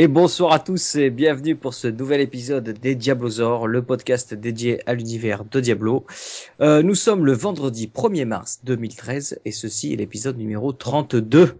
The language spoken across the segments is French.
Et bonsoir à tous et bienvenue pour ce nouvel épisode des Diablosaures, le podcast dédié à l'univers de Diablo. Euh, nous sommes le vendredi 1er mars 2013 et ceci est l'épisode numéro 32.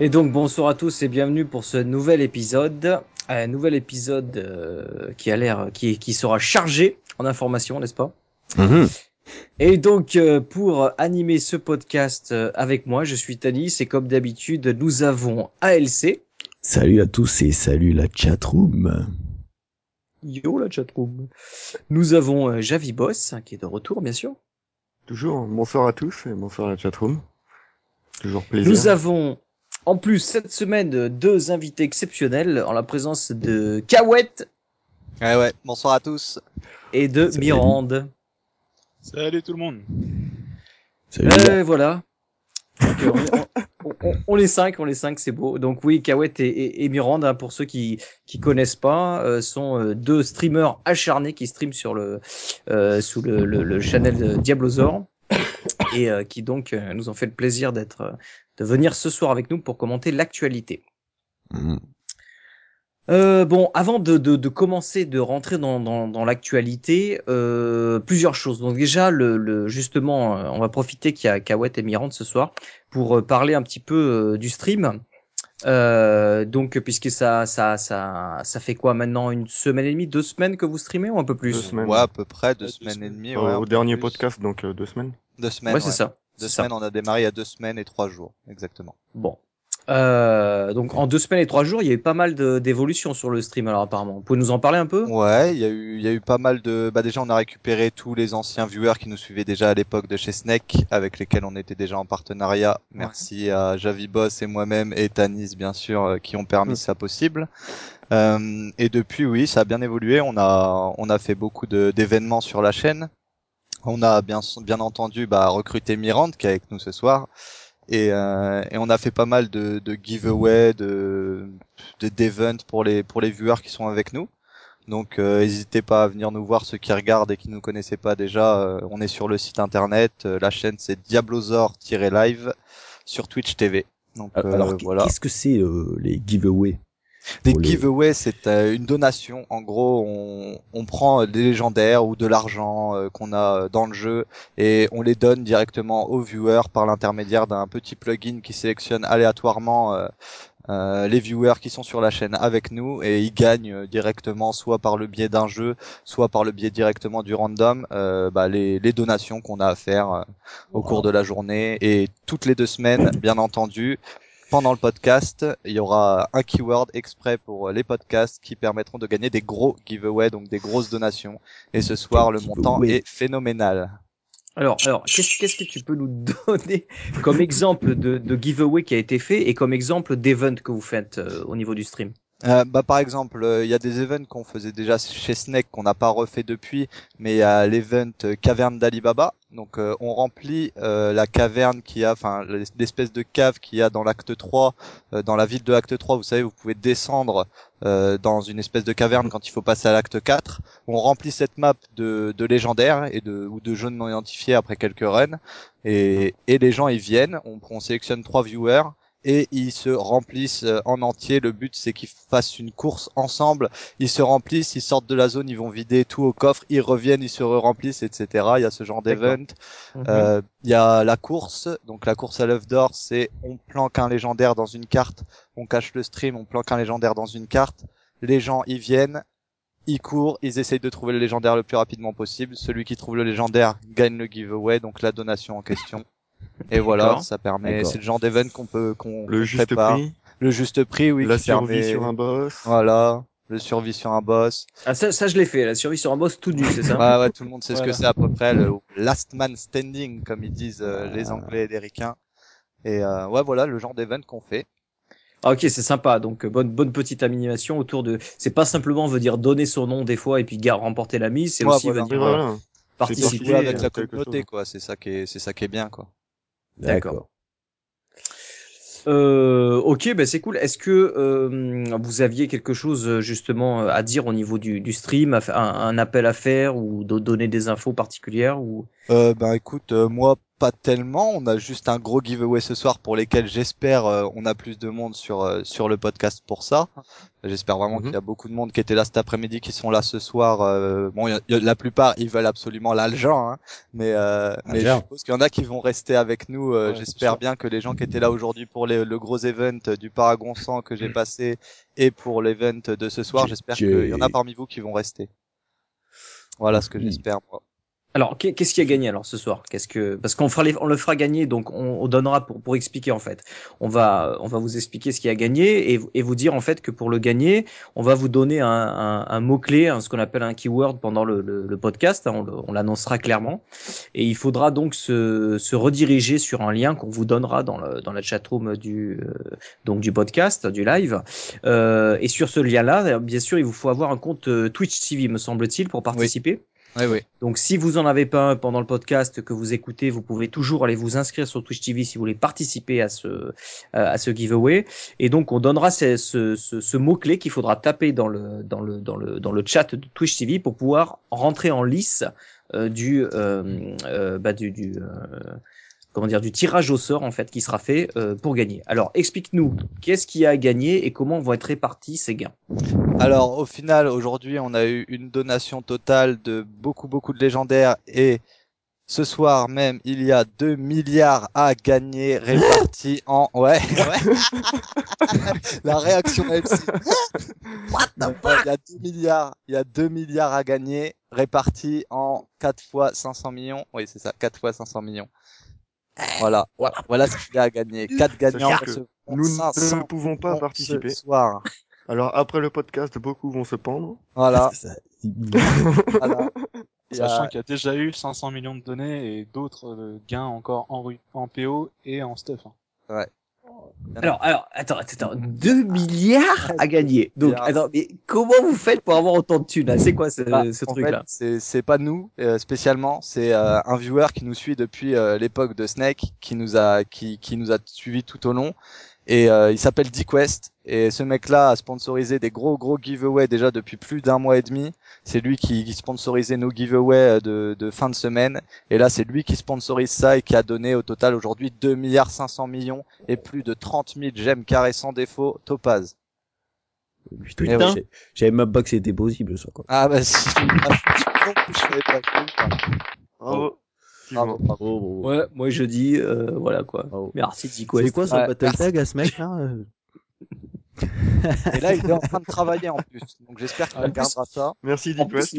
Et donc bonsoir à tous et bienvenue pour ce nouvel épisode, un nouvel épisode euh, qui a l'air, qui, qui sera chargé en informations, n'est-ce pas? Mhm. Et donc euh, pour animer ce podcast euh, avec moi, je suis Tanis et comme d'habitude nous avons ALC. Salut à tous et salut la chatroom. Yo la chatroom. Nous avons euh, Javi Boss qui est de retour bien sûr. Toujours, bonsoir à tous et bonsoir à la chatroom. Toujours plaisir. Nous avons en plus cette semaine deux invités exceptionnels en la présence de Kawet Ouais, ouais, bonsoir à tous. et de Salut. Mirande. Salut tout le monde. Salut. Euh, voilà. Donc, euh, on, on- on- on les cinq, on les cinq, c'est beau. Donc oui, Kawet et, et, et Miranda, pour ceux qui qui connaissent pas, euh, sont euh, deux streamers acharnés qui streament sur le euh, sous le, le, le channel de Diablosaur et euh, qui donc euh, nous ont fait le plaisir d'être euh, de venir ce soir avec nous pour commenter l'actualité. Mhm. Euh, bon, avant de, de, de commencer de rentrer dans, dans, dans l'actualité, euh, plusieurs choses. Donc déjà, le, le justement, on va profiter qu'il y a Kawet et Mirande ce soir pour parler un petit peu euh, du stream. Euh, donc puisque ça ça ça ça fait quoi maintenant une semaine et demie, deux semaines que vous streamez ou un peu plus? Deux semaines. Ouais, à peu près deux semaines et demie. Euh, ouais, au dernier plus. podcast, donc euh, deux semaines. Deux semaines. Ouais, c'est ça. Deux ça. semaines, on a démarré il y a deux semaines et trois jours, exactement. Bon. Euh, donc en deux semaines et trois jours, il y a eu pas mal d'évolutions sur le stream. Alors apparemment, vous pouvez nous en parler un peu? Ouais, il y a eu, il y a eu pas mal de. Bah déjà, on a récupéré tous les anciens viewers qui nous suivaient déjà à l'époque de chez Snake, avec lesquels on était déjà en partenariat. Merci à Javi Boss et moi-même et Tanis, bien sûr, euh, qui ont permis ça possible. Euh, et depuis, oui, ça a bien évolué. On a, on a fait beaucoup de- d'événements sur la chaîne. On a bien, bien entendu bah, recruté Mirande qui est avec nous ce soir. Et, euh, et on a fait pas mal de, de giveaways, de, de d'events pour les pour les viewers qui sont avec nous. Donc euh, n'hésitez pas à venir nous voir ceux qui regardent et qui nous connaissaient pas déjà. euh, on est sur le site internet. euh, la chaîne c'est Diablozor-live sur Twitch TV. Donc euh, Alors qu- voilà. qu'est-ce que c'est euh, les giveaways? Des giveaways, c'est euh, une donation. En gros, on, on prend euh, des légendaires ou de l'argent euh, qu'on a euh, dans le jeu et on les donne directement aux viewers par l'intermédiaire d'un petit plugin qui sélectionne aléatoirement euh, euh, les viewers qui sont sur la chaîne avec nous et ils gagnent directement soit par le biais d'un jeu, soit par le biais directement du random euh, bah, les, les donations qu'on a à faire euh, au cours de la journée et toutes les deux semaines, bien entendu. Pendant le podcast, il y aura un keyword exprès pour les podcasts qui permettront de gagner des gros giveaways, donc des grosses donations. Et ce soir, le montant est phénoménal. Alors, alors, qu'est-ce qu'est-ce que tu peux nous donner comme exemple de, de giveaway qui a été fait et comme exemple d'event que vous faites euh, au niveau du stream? Euh, bah, par exemple, euh, il y a des events qu'on faisait déjà chez Snake qu'on n'a pas refait depuis, mais il y a l'event euh, caverne d'Alibaba. Donc euh, on remplit la caverne qui a, enfin l'espèce de cave qu'il y a dans l'acte 3, euh, dans la ville de l'acte 3, vous savez, vous pouvez descendre dans une espèce de caverne quand il faut passer à l'acte 4. On remplit cette map de, de légendaires et de, ou de jeunes non identifiés après quelques runs. Et, et les gens ils viennent, on, on sélectionne trois viewers et ils se remplissent euh, en entier. Le but c'est qu'ils fassent une course ensemble. Ils se remplissent, ils sortent de la zone, ils vont vider tout au coffre, ils reviennent, ils se remplissent, etc. Il y a ce genre d'event. Euh, Il y a la course, donc la course à l'œuf d'or, c'est on planque un légendaire dans une carte, on cache le stream, on planque un légendaire dans une carte. Les gens y viennent, ils courent, ils essayent de trouver le légendaire le plus rapidement possible. Celui qui trouve le légendaire gagne le giveaway, donc la donation en question. Et voilà, ça permet. C'est le genre d'event qu'on peut qu'on Le juste prépare. prix, Le juste prix, oui. la qui survie permet- sur un boss. Voilà, le survie sur un boss. Ah, ça, ça je l'ai fait, la survie sur un boss tout nu, c'est ça? Ouais, ouais, tout le monde sait ce que c'est à peu près le last man standing, comme ils disent euh, les Anglais et les Ricains. Et euh, ouais, voilà le genre d'event qu'on fait. Ah, ok, c'est sympa. Donc euh, bonne bonne petite animation autour de. C'est pas simplement veut dire donner son nom des fois et puis gar remporter la mise. C'est Ouais, aussi voilà. veut Mais dire euh, voilà. participer. Avec la quelque communauté, quoi. C'est ça qui est, c'est ça qui est bien, quoi. D'accord. Euh, ok, ben c'est cool. Est-ce que euh, vous aviez quelque chose euh, justement à dire au niveau du, du stream, un appel à faire ou de donner des infos particulières ou? Euh, ben écoute, euh, moi pas tellement. On a juste un gros giveaway ce soir pour lesquels j'espère euh, on a plus de monde sur euh, sur le podcast pour ça. J'espère vraiment Mhm. qu'il y a beaucoup de monde qui était là cet après-midi, qui sont là ce soir. euh, bon, y a- y a- la plupart ils veulent absolument l'Algent, hein, mais euh, mais je suppose qu'il y en a qui vont rester avec nous. euh, Ouais, j'espère bien que les gens qui étaient là aujourd'hui pour les- le gros event du Paragon 100 que j'ai passé et pour l'event de ce soir, j'espère qu'il y en a parmi vous qui vont rester. Voilà ce que Mhm. j'espère moi. Alors, qu'est- qu'est-ce qui a gagné alors ce soir? Qu'est-ce que parce qu'on fera les- on le fera gagner, donc on, on donnera pour pour expliquer en fait. On va on va vous expliquer ce qui a gagné et, et vous dire en fait que pour le gagner, on va vous donner un, un, mot clé, ce qu'on appelle un keyword pendant le, le, podcast. hein, on l'annoncera clairement et il faudra donc se, se rediriger sur un lien qu'on vous donnera dans le dans la chatroom du euh, donc du podcast du live. Euh, et sur ce lien-là, bien sûr, il vous faut avoir un compte euh, Twitch TV, me semble-t-il, pour participer. Donc si vous en avez pas un pendant le podcast que vous écoutez, vous pouvez toujours aller vous inscrire sur Twitch TV si vous voulez participer à ce à ce giveaway. Et donc on donnera ce, ce, ce, ce mot clé qu'il faudra taper dans le dans le dans le dans le chat de Twitch TV pour pouvoir rentrer en lice euh, du euh, euh, bah, du, du euh, comment dire du tirage au sort en fait qui sera fait euh, pour gagner. Alors explique-nous qu'est-ce qui a gagné et comment vont être répartis ces gains? Alors au final aujourd'hui on a eu une donation totale de beaucoup beaucoup de légendaires et ce soir même il y a 2 milliards à gagner répartis en ouais ouais la réaction MC What the fuck il y a 2 milliards il y a 2 milliards à gagner répartis en 4 fois 500 millions oui c'est ça 4 fois 500 millions voilà voilà, ce qu'il y a à gagner 4 gagnants Sachant que recevront Nous 500 ne pouvons pas participer. ce soir Alors après le podcast, beaucoup vont se pendre. voilà Ça- voilà Il y a- Sachant qu'il y a déjà eu 500 millions de données et d'autres euh, gains encore en, ru- en PO et en stuff. hein. Alors, alors, attends, attends, 2 milliards à gagner. Donc, attends, mais comment vous faites pour avoir autant de thunes C'est quoi ce, Bah, ce truc-là? c'est pas nous euh, spécialement, c'est euh, un viewer qui nous suit depuis euh, l'époque de Snake, qui nous a qui qui nous a suivi tout au long. Et euh, il s'appelle Dick West. Et ce mec-là a sponsorisé des gros gros giveaways déjà depuis plus d'un mois et demi. C'est lui qui, qui sponsorisait nos giveaways euh, de, de fin de semaine. Et là, c'est lui qui sponsorise ça et qui a donné au total aujourd'hui 2 milliards 500 millions et plus de 30 000 gemmes carrés sans défaut Topaz. Putain, Eh oui. j'avais même pas que c'était possible, ça, quoi. Ah bah si. Ah, je- je savais pas, je pas. Bravo. Bravo, Effectivement. bravo. Oh, oh, Ouais, moi je dis, euh, voilà quoi. Merci Dick C'est West. quoi son Ouais, battle merci. tag à ce mec là euh Et là, il est en train de travailler en plus. Donc j'espère qu'il En plus- gardera ça. Merci Deep West.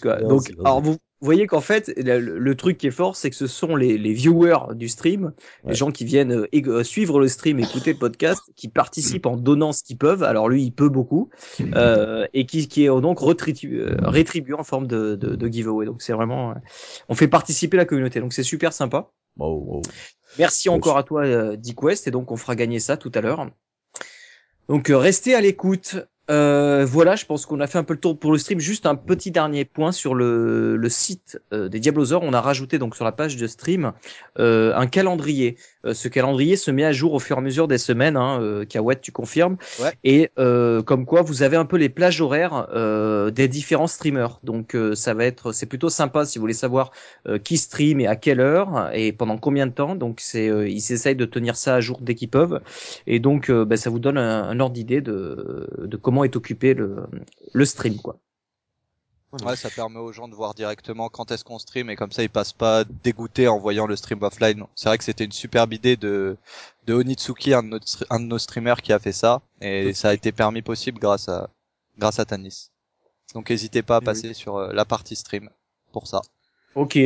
Quoi. Non, Donc, alors vous voyez qu'en fait, le, le truc qui est fort, c'est que ce sont les, les viewers du stream, les gens qui viennent euh, euh, suivre le stream, écouter le podcast, qui participent en donnant ce qu'ils peuvent. Alors lui, il peut beaucoup, euh, et qui, qui est donc rétribué en forme de, de, de giveaway. Donc c'est vraiment, on fait participer la communauté. Donc c'est super sympa. Oh, oh. Merci encore à toi, Dick West, et donc on fera gagner ça tout à l'heure. Donc restez à l'écoute. Euh, voilà, je pense qu'on a fait un peu le tour pour le stream. Juste un petit dernier point sur le, le site euh, des Diablosaures. On a rajouté donc sur la page de stream euh, un calendrier. Euh, ce calendrier se met à jour au fur et à mesure des semaines. Hein, euh, Kawet, tu confirmes. Ouais. Et euh, comme quoi, vous avez un peu les plages horaires euh, des différents streamers. Donc euh, ça va être, c'est plutôt sympa si vous voulez savoir euh, qui stream et à quelle heure et pendant combien de temps. Donc c'est, euh, ils essayent de tenir ça à jour dès qu'ils peuvent. Et donc bah, ça vous donne un, un ordre d'idée de, de comment est occupé le, le stream quoi. Ouais, ça permet aux gens de voir directement quand est-ce qu'on stream et comme ça ils passent pas dégoûtés en voyant le stream offline. C'est vrai que c'était une superbe idée de de Onitsuki, un de, notre, un de nos streamers qui a fait ça et ça a été permis possible grâce à grâce à Tanis. Donc n'hésitez pas à oui. passer sur euh, la partie stream pour ça. Ok.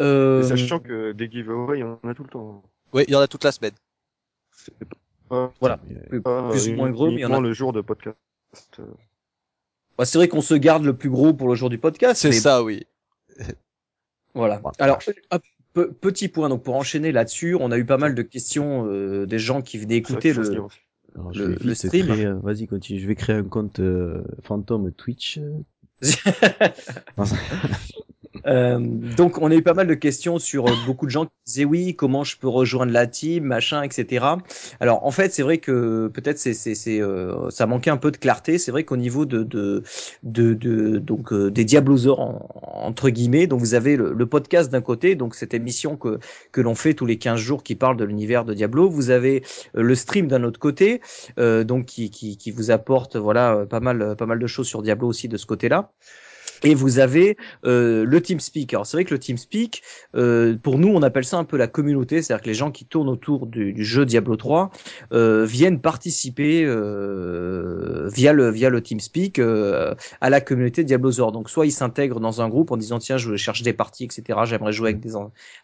Euh, Et Sachant que des giveaways, on en a tout le temps. Oui, il y en a toute la semaine. Pas, Voilà. Pas Plus ou moins gros, mais il y en a- le jour de podcast. Euh, bah, c'est vrai qu'on se garde le plus gros pour le jour du podcast. C'est mais ça, oui. Voilà. Voilà. Alors, hop, pe- petit point. Donc, pour enchaîner là-dessus, on a eu pas mal de questions euh, des gens qui venaient écouter le. alors, je le- vais le vite stream. créer, euh, Vas-y, continue. Je vais créer un compte euh, fantôme Twitch. Euh, donc, on a eu pas mal de questions sur euh, beaucoup de gens qui disaient oui, comment je peux rejoindre la team, machin, etc. Alors, en fait, c'est vrai que peut-être c'est c'est euh, ça manquait un peu de clarté. C'est vrai qu'au niveau de de de, donc euh, des Diablosaures en- entre guillemets, donc vous avez le, podcast d'un côté, donc cette émission que que l'on fait tous les 15 jours qui parle de l'univers de Diablo. Vous avez euh, le stream d'un autre côté, donc qui, qui qui vous apporte voilà pas mal pas mal de choses sur Diablo aussi de ce côté-là. Et vous avez euh, le TeamSpeak. Alors c'est vrai que le TeamSpeak, euh, pour nous, on appelle ça un peu la communauté, c'est-à-dire que les gens qui tournent autour du, du jeu Diablo 3 euh, viennent participer euh, via le via le TeamSpeak euh, à la communauté Diablosaur. Donc soit ils s'intègrent dans un groupe en disant tiens je cherche des parties etc. J'aimerais jouer avec des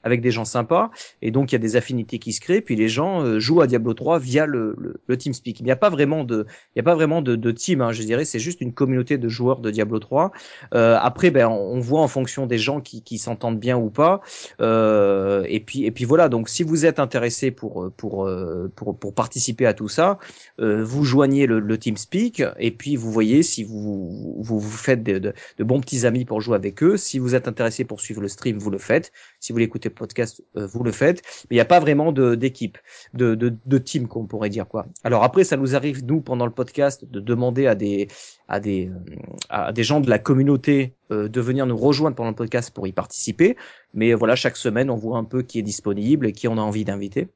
avec des gens sympas et donc il y a des affinités qui se créent. Puis les gens euh, jouent à Diablo 3 via le, le, TeamSpeak. Il n'y a pas vraiment de il y a pas vraiment de, de team, hein, je dirais. C'est juste une communauté de joueurs de Diablo 3. Euh, après, ben, on voit en fonction des gens qui, qui s'entendent bien ou pas. Euh, et puis, et puis voilà. Donc, si vous êtes intéressé pour pour euh, pour, pour participer à tout ça, euh, vous joignez le, le TeamSpeak et puis vous voyez si vous vous, vous faites de, de, de bons petits amis pour jouer avec eux. Si vous êtes intéressé pour suivre le stream, vous le faites. Si vous le podcast, euh, vous le faites. Mais il n'y a pas vraiment d'équipe, de, de de team qu'on pourrait dire quoi. Alors après, ça nous arrive nous pendant le podcast de demander à des à des euh, à des gens de la communauté euh, de venir nous rejoindre pendant le podcast pour y participer. Mais voilà, chaque semaine, on voit un peu qui est disponible et qui on a envie d'inviter.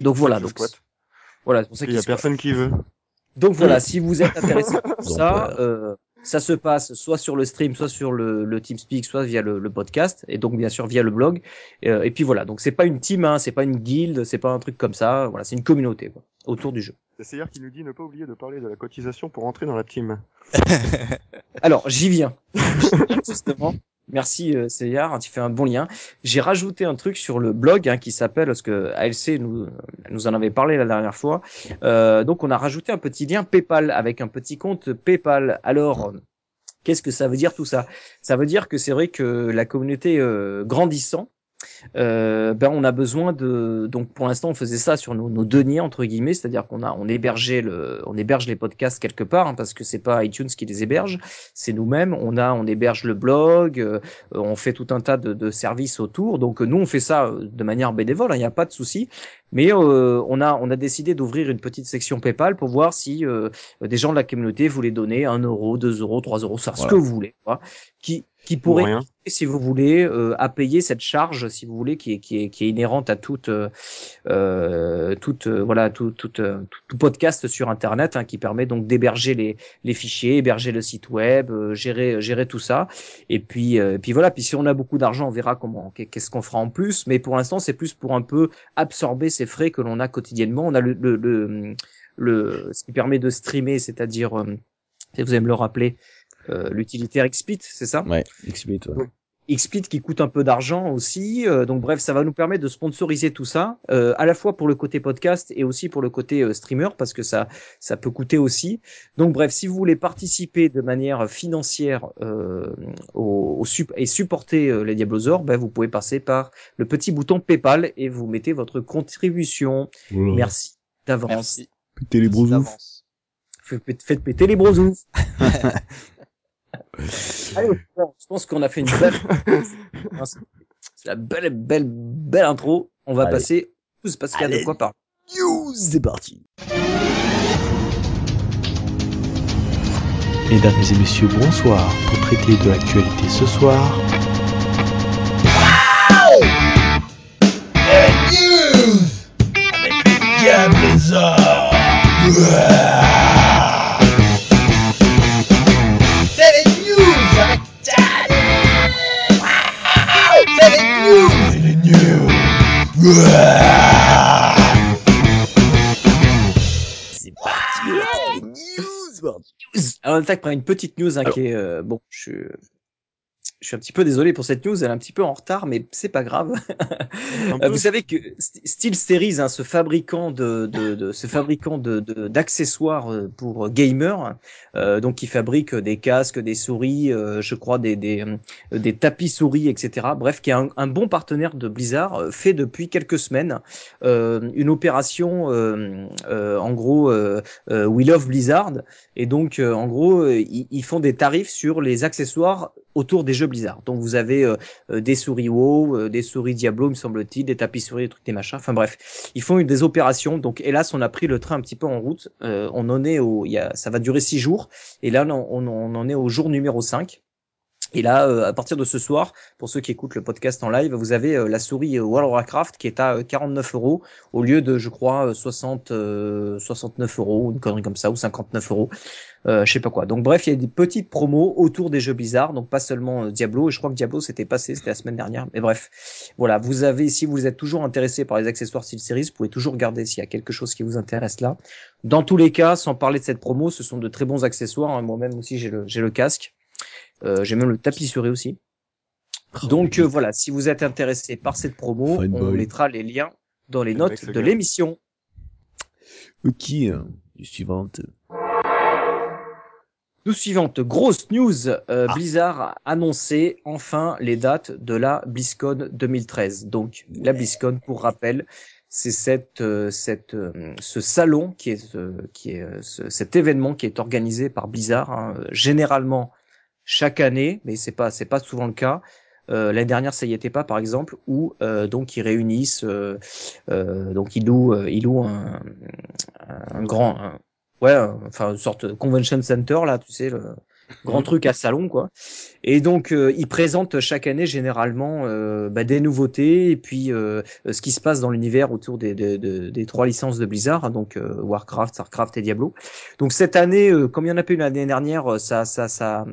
Donc voilà, donc voilà, c'est pour ça Il y a qu'il personne qui veut. donc voilà, si vous êtes intéressé par ça, euh, ça se passe soit sur le stream, soit sur le, le TeamSpeak, soit via le, le podcast, et donc bien sûr via le blog. Euh, et puis voilà, donc c'est pas une team, hein, c'est pas une guilde, c'est pas un truc comme ça. Voilà, c'est une communauté quoi, autour du jeu. C'est Seyar qui nous dit ne pas oublier de parler de la cotisation pour entrer dans la team. Alors j'y viens justement. Merci euh, Seyar, tu fais un bon lien. J'ai rajouté un truc sur le blog hein, qui s'appelle, parce que ALC nous, nous en avait parlé la dernière fois. Euh, donc on a rajouté un petit lien PayPal avec un petit compte PayPal. Alors qu'est-ce que ça veut dire tout ça? Ça veut dire que c'est vrai que la communauté euh, grandissant, euh, ben on a besoin de donc pour l'instant on faisait ça sur nos, nos deniers entre guillemets c'est-à-dire qu'on a on hébergeait le on héberge les podcasts quelque part hein, parce que c'est pas iTunes qui les héberge c'est nous-mêmes. On a on héberge le blog euh, on fait tout un tas de, de services autour. Donc nous on fait ça euh, de manière bénévole il n'y a pas de souci. Mais euh, on a on a décidé d'ouvrir une petite section PayPal pour voir si euh, des gens de la communauté voulaient donner un euro, deux euros, trois euros, ça, ce que vous voulez, quoi, qui qui Pour pourrait rien. si vous voulez, euh, à payer cette charge, si vous voulez, qui est, qui est, qui est inhérente à toute, euh, euh, toute, euh, voilà, tout, tout, euh, tout- tout podcast sur Internet, hein, qui permet donc d'héberger les, les fichiers, héberger le site web, euh, gérer, gérer tout ça. Et puis, euh, puis voilà. Puis si on a beaucoup d'argent, on verra comment, qu'est-ce qu'on fera en plus. Mais pour l'instant, c'est plus pour un peu absorber ces frais que l'on a quotidiennement. On a le, le, le, le- ce qui permet de streamer, c'est-à-dire, vous allez me le rappeler, euh, l'utilitaire XSplit, c'est ça? Ouais, explique, ouais. XSplit qui coûte un peu d'argent aussi. euh, donc bref, ça va nous permettre de sponsoriser tout ça, euh, à la fois pour le côté podcast et aussi pour le côté euh, streamer, parce que ça, ça peut coûter aussi. Donc bref, si vous voulez participer de manière financière euh, au, au sup- et supporter euh, les Diablosaures, ben, vous pouvez passer par le petit bouton PayPal et vous mettez votre contribution. Voilà. Merci d'avance. Merci. Pétez les d'avance. Faites, péter les brosous. Allez, je pense qu'on a fait une belle, c'est la belle, belle, belle intro. On va Allez. passer, parce qu'il y a de quoi parler. News, c'est parti. Mesdames et messieurs, bonsoir. Pour traiter de l'actualité ce soir, C'est parti, on attaque les news, bordel. Alors, on attaque par une petite news hein, Alors. qui est euh, bon. Je, je suis un petit peu désolé pour cette news, elle est un petit peu en retard, mais c'est pas grave. Euh, vous savez que St- Steel Series, hein, ce fabricant de, de, de ce fabricant de d'accessoires euh, pour gamers, euh, donc qui fabrique des casques, des souris, euh, je crois des des, des tapis souris, etc. Bref, qui est un, un bon partenaire de Blizzard, fait depuis quelques semaines euh, une opération, euh, euh, en gros, We Love Blizzard, et donc en gros, ils, ils font des tarifs sur les accessoires autour des jeux Blizzard. Donc vous avez euh, euh, des souris WoW, euh, des souris Diablo, me semble-t-il, des tapis souris, des trucs, des machins. Enfin bref, ils font des opérations. Donc hélas, on a pris le train un petit peu en route. Euh, on en est au, y a, ça va durer six jours. Et là, on, on, on en est au jour numéro 5. Et là, euh, à partir de ce soir, pour ceux qui écoutent le podcast en live, vous avez euh, la souris euh, World of Warcraft qui est à euh, 49 euros au lieu de, je crois, euh, 60, euh, 69 euros, une connerie comme ça, ou 59 euros, je sais pas quoi. Donc bref, il y a des petites promos autour des jeux Blizzard, donc pas seulement Diablo. Je crois que Diablo c'était passé, c'était la semaine dernière. Mais bref, voilà, vous avez, si vous êtes toujours intéressé par les accessoires Steel Series, vous pouvez toujours regarder s'il y a quelque chose qui vous intéresse là. Dans tous les cas, sans parler de cette promo, ce sont de très bons accessoires. hein. Moi-même aussi, j'ai j'ai le casque. Euh, j'ai même le tapis souris aussi. Donc euh, voilà, si vous êtes intéressé par cette promo, Fine on boy. mettra les liens dans les Le notes de l'émission. Ok, suivante. Nous suivante, grosse news, euh, Ah. Blizzard a annoncé enfin les dates de la BlizzCon 2013. Donc la BlizzCon, pour rappel, c'est cette, euh, cette, euh, ce salon qui est, euh, qui est euh, ce- cet événement qui est organisé par Blizzard, hein, euh, généralement chaque année, mais c'est pas c'est pas souvent le cas. Euh, L'année dernière, ça y était pas, par exemple, où euh, donc ils réunissent, euh, euh, donc ils louent, euh, ils louent un, un grand, un- ouais, enfin une sorte de convention center là, tu sais, le grand truc à salon quoi. Et donc euh, ils présentent chaque année généralement euh, bah, des nouveautés et puis euh, ce qui se passe dans l'univers autour des, des, des, des trois licences de Blizzard, hein, donc euh, Warcraft, Starcraft et Diablo. Donc cette année, euh, comme il y en a pas eu l'année dernière, euh, ça, ça, ça, euh,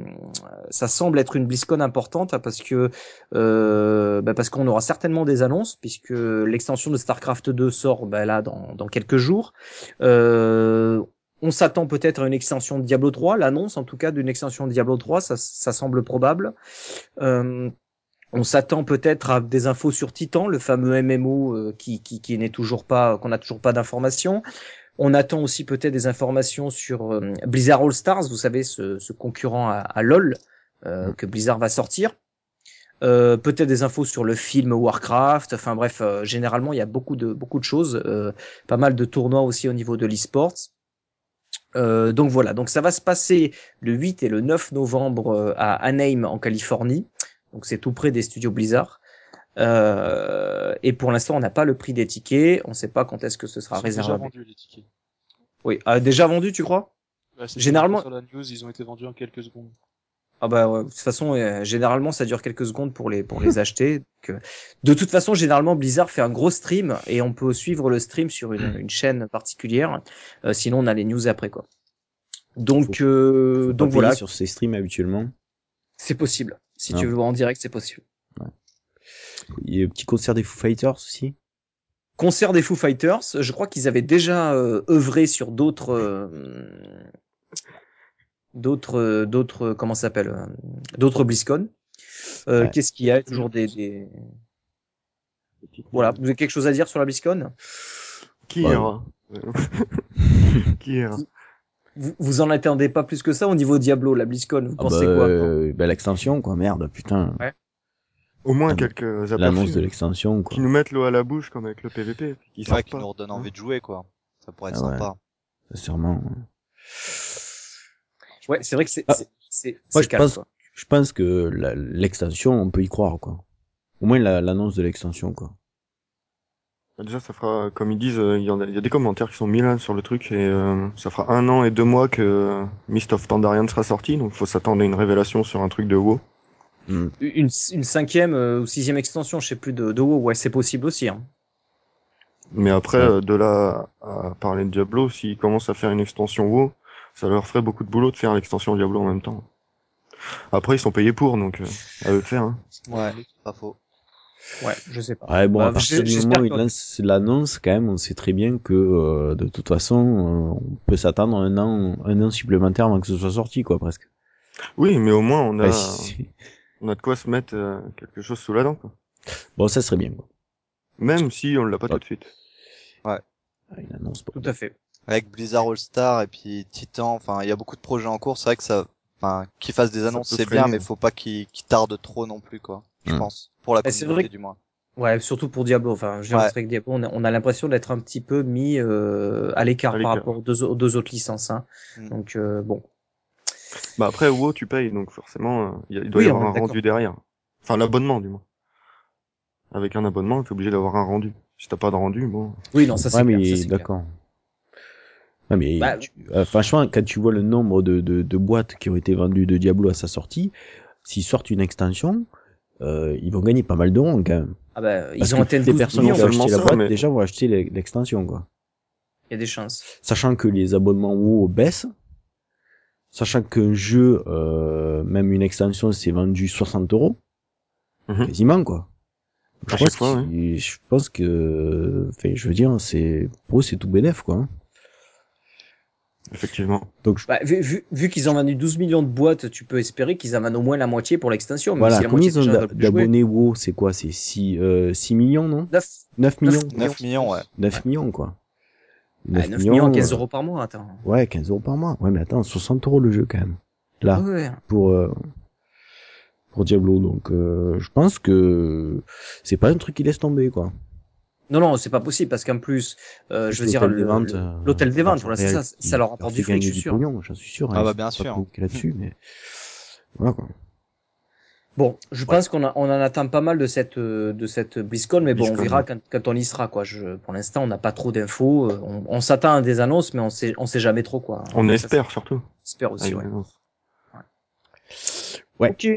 ça semble être une BlizzCon importante hein, parce que euh, bah, parce qu'on aura certainement des annonces puisque l'extension de Starcraft 2 sort bah, là dans, dans quelques jours. Euh, on s'attend peut-être à une extension de Diablo 3, l'annonce en tout cas d'une extension de Diablo 3, ça, ça semble probable. Euh, on s'attend peut-être à des infos sur Titan, le fameux MMO euh, qui, qui, qui n'est toujours pas, qu'on n'a toujours pas d'informations. On attend aussi peut-être des informations sur euh, Blizzard All Stars, vous savez, ce, ce concurrent à, à LoL euh, que Blizzard va sortir. Euh, peut-être des infos sur le film Warcraft. Enfin bref, euh, généralement il y a beaucoup de beaucoup de choses, euh, pas mal de tournois aussi au niveau de l'e-sports. Euh, donc voilà, donc ça va se passer le 8 et le 9 novembre euh, à Anaheim en Californie. Donc c'est tout près des studios Blizzard. Euh, et pour l'instant, on n'a pas le prix des tickets. On ne sait pas quand est-ce que ce sera sont déjà réservé. vendus les tickets. Oui, ah, déjà vendu, tu crois? Généralement- sur la news, ils ont été vendus en quelques secondes. Ah bah ouais, de toute façon, euh, généralement, ça dure quelques secondes pour les pour les acheter. Donc, euh, de toute façon, généralement, Blizzard fait un gros stream et on peut suivre le stream sur une, une chaîne particulière. Euh, sinon, on a les news après quoi. Donc euh, Faut donc payer voilà, sur ces streams habituellement. c'est possible. Si Ah. tu veux voir en direct, c'est possible. Il y a un petit concert des Foo Fighters aussi. Concert des Foo Fighters, je crois qu'ils avaient déjà euh, œuvré sur d'autres euh, d'autres euh, d'autres comment ça s'appelle euh, d'autres BlizzCon. Euh, Ouais. Qu'est-ce qu'il y a Toujours des, des... voilà. Vous avez quelque chose à dire sur la BlizzCon? Qui Ouais. ira? Qui ira? Vous, vous en attendez pas plus que ça au niveau Diablo, la BlizzCon? Vous Ah pensez bah, quoi? euh, bah, l'extension quoi, merde, putain. Au moins quelques L'annonce de l'extension quoi. Qui nous mettent l'eau à la bouche comme avec le PVP. Qui C'est vrai sortent qu'ils pas. nous redonnent envie de jouer, quoi. Ça pourrait être Ah ouais. sympa. Sûrement. Ouais, c'est vrai que c'est Ah. c'est- c'est Moi, c'est je calme, pense, quoi. je pense que l'extension, on peut y croire, quoi. Au moins la- l'annonce de l'extension, quoi. Bah, Déjà, ça fera, comme ils disent, euh, il y, en a, il y a des commentaires qui sont mis là sur le truc et euh, ça fera un an et deux mois que euh, Mist of Pandarian sera sorti, donc faut s'attendre à une révélation sur un truc de WoW. Hmm. Une, une cinquième euh, ou sixième extension, je sais plus de, de WoW, ouais, c'est possible aussi. Hein. Mais après, Ouais. euh, de là à parler de Diablo, s'ils commencent à faire une extension WoW, ça leur ferait beaucoup de boulot de faire l'extension Diablo en même temps. Après, ils sont payés pour, donc euh, à eux de faire. Hein. Ouais, pas faux. Ouais, je sais pas. Ouais, bon, Bah, à partir du moment où il que- lance l'annonce, quand même, on sait très bien que, euh, de toute façon, euh, on peut s'attendre à un an, un an supplémentaire avant que ce soit sorti, quoi, presque. Oui, mais au moins on a, Ouais, si- on a de quoi se mettre euh, quelque chose sous la dent. Quoi. Bon, ça serait bien, quoi. Même si on l'a pas Ouais. tout de suite. Ah, une annonce, Tout à fait. Avec Blizzard All Star et puis Titan, enfin, il y a beaucoup de projets en cours. C'est vrai que ça, enfin, qu'ils fassent des annonces, c'est bien, mais faut pas qu'ils qu'ils tardent trop non plus, quoi. Je Hmm. pense. Pour la Et c'est communauté, vrai que- du moins. Ouais, surtout pour Diablo. Enfin, dire, Ouais. que Diablo, on a, on a l'impression d'être un petit peu mis euh, à l'écart par rapport aux deux, aux deux autres licences. Hein. Mm. Donc euh, bon. Bah après, WoW, tu payes, donc forcément, euh, il doit Oui, y avoir un rendu derrière. Enfin, l'abonnement, du moins. Avec un abonnement, t'es obligé d'avoir un rendu. Si t'as pas de rendu, bon. Oui, non, ça c'est ouais, clair. mais d'accord. Ouais, mais Bah, tu- euh, franchement, quand tu vois le nombre de, de, de boîtes qui ont été vendues de Diablo à sa sortie, s'ils sortent une extension, euh, ils vont gagner pas mal d'euros quand même. Ah bah, Parce ils ont atteint 12 personnes millions. qui ont acheté la boîte, mais- déjà vont acheter l'e- l'extension, quoi. Il y a des chances. Sachant que les abonnements WoW baissent, sachant qu'un jeu, euh, même une extension, c'est vendu 60 euros, Mhm. quasiment, quoi. Je pense, fois, je pense que, enfin, je veux dire, c'est, pour eux, c'est tout bénef, quoi. Effectivement. Donc, je- Bah, vu vu, vu qu'ils ont vendu 12 millions de boîtes, tu peux espérer qu'ils en vendent au moins la moitié pour l'extension. voilà, si combien ils ont d'abonnés WoW, c'est quoi? C'est 6, euh, 6 millions, non? 9, 9 millions? Neuf 9 millions, ouais. 9 millions, quoi. Ah, 9 millions à 15 euh, euros par mois, attends. Ouais, 15 euros par mois. Ouais, mais attends, 60 euros le jeu, quand même. Là. Ouais. pour euh, pour Diablo donc euh, je pense que c'est pas un truc qui laisse tomber quoi Non, non, c'est pas possible parce qu'en plus, euh, je veux dire, L'hôtel des ventes, euh, voilà, c'est ça, ça leur apporte fait du fric, je suis sûr. pognon, j'en suis sûr Ah hein, bah, bien sûr. là-dessus mais voilà quoi Bon, je pense qu'on a, on en attend pas mal de cette, de cette BlizzCon, mais bon, on verra ouais. quand, quand on y sera, quoi. Je, pour l'instant, on n'a pas trop d'infos. euh, On, on s'attend à des annonces, mais on sait, on sait jamais trop, quoi. On Ça, espère surtout. c'est- espère aussi, Ah, ouais. Ouais. Ok.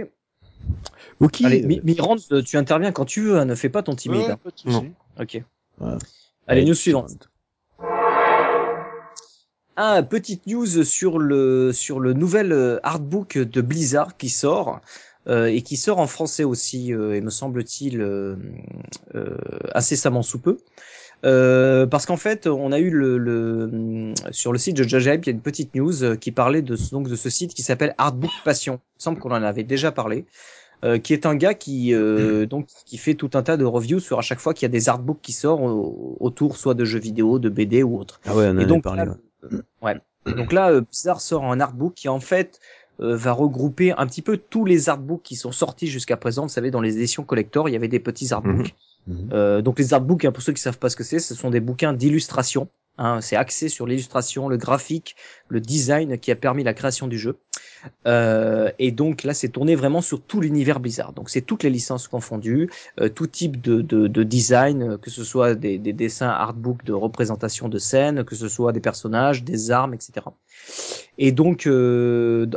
Ok Allez, euh, Mi- Mirand, euh, tu interviens quand tu veux, hein, ne fais pas ton timide. Ouais, pas de souci. Ok. voilà. Allez, news suivante. Ah, petite news sur le sur le nouvel euh, artbook de Blizzard qui sort euh, et qui sort en français aussi, euh, et me semble-t-il euh, euh, incessamment sous peu. Euh, parce qu'en fait, on a eu le, le sur le site de Judge Hype, il y a une petite news qui parlait de ce- donc de ce site qui s'appelle Artbook Passion. Il me semble qu'on en avait déjà parlé. Euh, qui est un gars qui euh, donc qui fait tout un tas de reviews sur à chaque fois qu'il y a des artbooks qui sortent au- autour soit de jeux vidéo, de BD ou autre. ah ouais on en Et a donc, parlé là, ouais. ouais. Donc là, euh, Blizzard sort un artbook qui en fait euh, va regrouper un petit peu tous les artbooks qui sont sortis jusqu'à présent. Vous savez, dans les éditions collector, il y avait des petits artbooks. Mhm. Euh, donc les artbooks, hein, pour ceux qui savent pas ce que c'est, ce sont des bouquins d'illustration. Hein, c'est axé sur l'illustration, le graphique, le design qui a permis la création du jeu. Euh, et donc là, c'est tourné vraiment sur tout l'univers Blizzard. Donc c'est toutes les licences confondues, euh, tout type de, de, de design, que ce soit des, des dessins artbook de représentation de scènes, que ce soit des personnages, des armes, etc. Et donc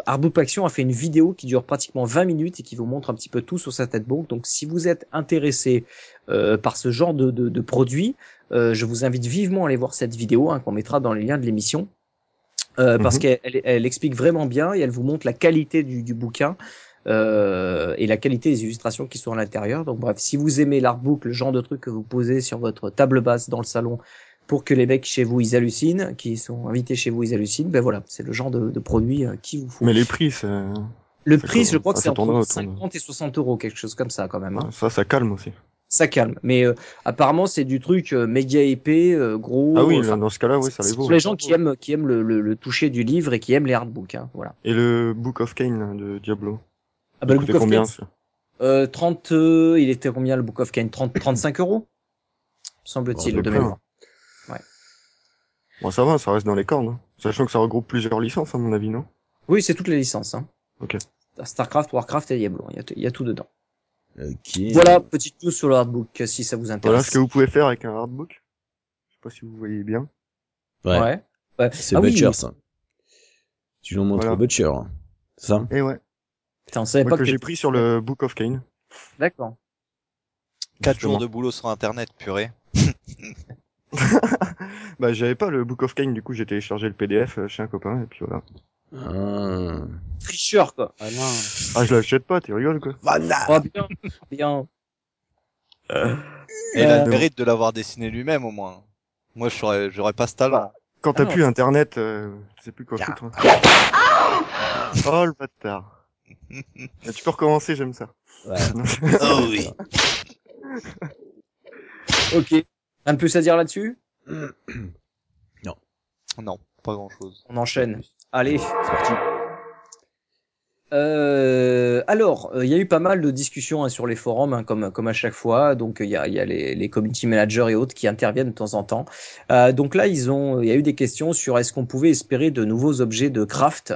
Artbook Action a fait une vidéo qui dure pratiquement 20 minutes et qui vous montre un petit peu tout sur sa tête book. Donc si vous êtes intéressé euh, par ce genre de, de, de produit, euh, je vous invite vivement à aller voir cette vidéo hein, qu'on mettra dans les liens de l'émission. Euh, parce Mhm. qu'elle elle, elle explique vraiment bien et elle vous montre la qualité du, du bouquin et la qualité des illustrations qui sont à l'intérieur. Donc bref, si vous aimez l'artbook, le genre de truc que vous posez sur votre table basse dans le salon pour que les mecs chez vous ils hallucinent, qui sont invités chez vous ils hallucinent, ben voilà, c'est le genre de, de produit qui vous faut. Mais les prix, c'est... le prix, je crois que c'est entre s'attendra autour de- 50 et 60 euros, quelque chose comme ça quand même. hein. ça, ça calme aussi. Ça calme. Mais euh, apparemment c'est du truc euh, méga épais, euh, gros. ah oui, là, dans ce cas-là, oui, ça les vaut. pour les gens qui aiment qui aiment le, le, le toucher du livre et qui aiment les artbooks. Hein, voilà. Et le Book of Kane là, de Diablo. Ah bah, le Book of combien Kane, euh, 30, euh, il était combien le Book of Kane 30, 35 euros semble-t-il Bon, de mémoire. Bon, ça va, ça reste dans les cordes. hein. Sachant que ça regroupe plusieurs licences, à mon avis, non? Oui, c'est toutes les licences. Hein. Ok. Starcraft, Warcraft et Diablo. Il y a, t- il y a tout dedans. Ok. Voilà, petite news sur le hardbook, si ça vous Voilà intéresse. ce que vous pouvez faire avec un hardbook. Je sais pas si vous voyez bien. Ouais. Ouais. Ouais. C'est Ah oui, Butcher, ça. Tu nous montres Voilà. Butcher. hein. C'est ça? Et ouais. Putain, on savait Moi, pas que que j'ai pris sur le Book of Kane. D'accord. Quatre Justement. jours de boulot sur internet, purée. Bah, j'avais pas le Book of Kane, du coup, j'ai téléchargé le PDF euh, chez un copain, et puis voilà. Ah. Tricheur, quoi. Alain, Ah, je l'achète pas, tu rigoles, quoi. Oh, bien, bien. Et il a Euh, le mérite de l'avoir dessiné lui-même au moins. Moi, je serais, j'aurais pas ce talent. Quand t'as Ah non. plus internet, euh, tu sais plus quoi foutre. hein. Oh, le bâtard. Tu peux recommencer, j'aime ça. Ouais. Oh oui. Ok. Rien de plus à dire là-dessus? Non, pas grand chose. On enchaîne. Allez. C'est parti. Euh, alors, euh, il y a eu pas mal de discussions hein, sur les forums, hein, comme comme à chaque fois. Donc, il y a, il y a les, les community managers et autres qui interviennent de temps en temps. Euh, donc là, ils ont, il y a eu des questions sur est-ce qu'on pouvait espérer de nouveaux objets de craft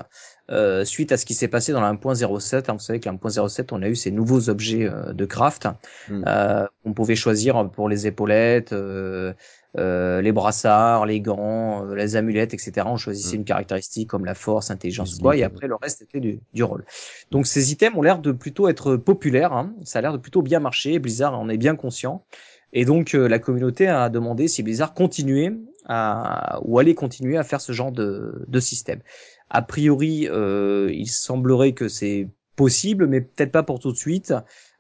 euh, suite à ce qui s'est passé dans la 1.07. hein. Vous savez que la 1.07, on a eu ces nouveaux objets de craft. Mm. Euh, on pouvait choisir pour les épaulettes. Euh, les brassards, les gants, euh, les amulettes, etc. On choisissait Mm. une caractéristique comme la force, intelligence, quoi, et après le reste était du, du rôle. Donc ces items ont l'air de plutôt être populaires, hein. ça a l'air de plutôt bien marcher, et Blizzard en est bien conscient. Et donc euh, la communauté a demandé si Blizzard continuait à, ou allait continuer à faire ce genre de, de système. A priori, euh, il semblerait que c'est possible, mais peut-être pas pour tout de suite.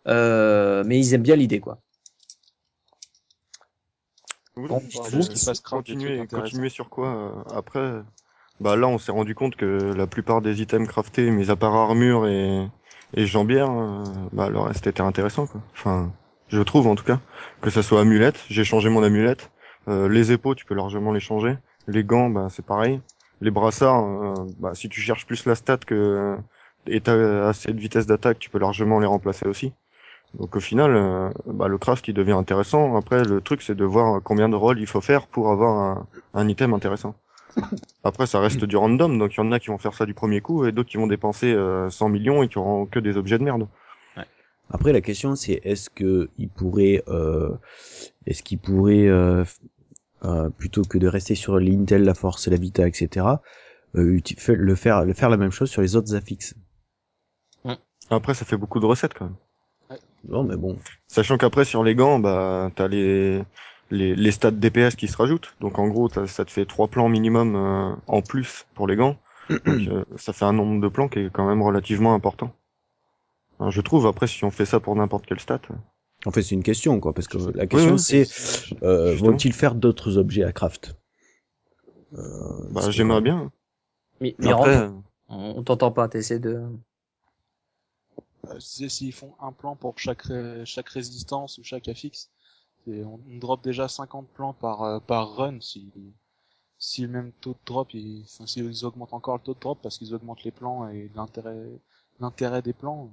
Euh, mais ils aiment bien l'idée, quoi. Qu'il continuer, trucs intéressants. continuer sur quoi euh, après? Bah là, on s'est rendu compte que la plupart des items craftés, mis à part armure et, et jambière, euh, bah le reste était intéressant quoi. Enfin, je trouve en tout cas que ça soit amulette. J'ai changé mon amulette. Euh, les épaules, tu peux largement les changer. Les gants, bah c'est pareil. Les brassards, euh, bah si tu cherches plus la stat que et t'as assez de vitesse d'attaque, tu peux largement les remplacer aussi. Donc au final, euh, bah, le craft il devient intéressant. Après, le truc c'est de voir combien de rôles il faut faire pour avoir un, un item intéressant. Après, ça reste du random, donc il y en a qui vont faire ça du premier coup et d'autres qui vont dépenser euh, 100 millions et qui auront que des objets de merde. Après, la question, c'est est-ce que il pourrait, euh, est-ce qu'il pourrait, euh, euh, plutôt que de rester sur l'Intel, la Force, la Vita, etc., euh, le faire, le faire la même chose sur les autres affixes. Après, ça fait beaucoup de recettes quand même. Non, mais bon. Sachant qu'après sur les gants, bah t'as les, les les stats DPS qui se rajoutent. Donc en gros, t'as- ça te fait trois plans minimum euh, en plus pour les gants. Donc euh, ça fait un nombre de plans qui est quand même relativement important. Hein, je trouve. Après, si on fait ça pour n'importe quelle stat. euh, En fait, c'est une question, quoi, parce que la question, oui. c'est, euh, vont-ils faire d'autres objets à craft euh, Bah j'aimerais bien. Mais, Mais après, on on t'entend pas, t'essaies de... euh, c'est- s'ils font un plan pour chaque ré- chaque résistance ou chaque affixe, c'est- on, on drop déjà 50 plans par euh, par run si si le même taux de drop, ils, enfin, s'ils augmentent encore le taux de drop parce qu'ils augmentent les plans et l'intérêt l'intérêt des plans,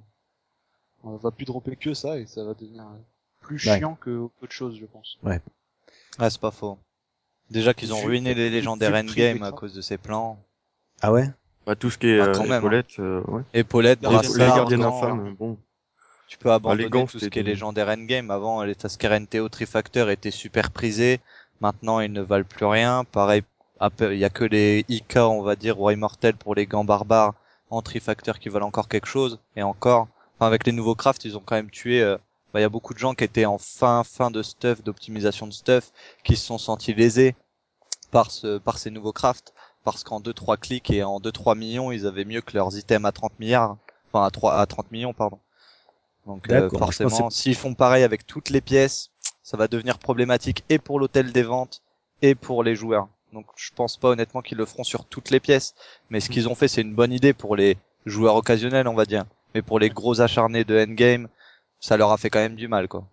on va plus dropper que ça et ça va devenir plus Ouais. chiant que qu'autre chose, je pense. Ah, c'est pas faux. Déjà qu'ils ont ruiné les légendaires endgame à cause de ces plans. Ah ouais? Bah, tout ce qui est Ah, euh, quand même, épaulettes, euh, ouais. Épaulettes, Les- gardiens infâmes, bon. Tu peux abandonner les gants, tout ce qui est légendaire endgame. Avant, les Tasker NTO Trifactor étaient super prisés. Maintenant, ils ne valent plus rien. Pareil, il y a que les IK, on va dire, ou Immortel pour les gants barbares en Trifactor qui valent encore quelque chose. Et encore, enfin, avec les nouveaux crafts, ils ont quand même tué, euh, bah, il y a beaucoup de gens qui étaient en fin, fin de stuff, d'optimisation de stuff, qui se sont sentis lésés par ce, par ces nouveaux crafts. Parce qu'en 2-3 clics et en 2-3 millions, ils avaient mieux que leurs items à 30 milliards. Enfin, à 3, à 30 millions, pardon. Donc, euh, forcément, s'ils font pareil avec toutes les pièces, ça va devenir problématique et pour l'hôtel des ventes et pour les joueurs. Donc, je pense pas honnêtement qu'ils le feront sur toutes les pièces. Mais ce qu'ils ont fait, c'est une bonne idée pour les joueurs occasionnels, on va dire. Mais pour les gros acharnés de endgame, ça leur a fait quand même du mal, quoi.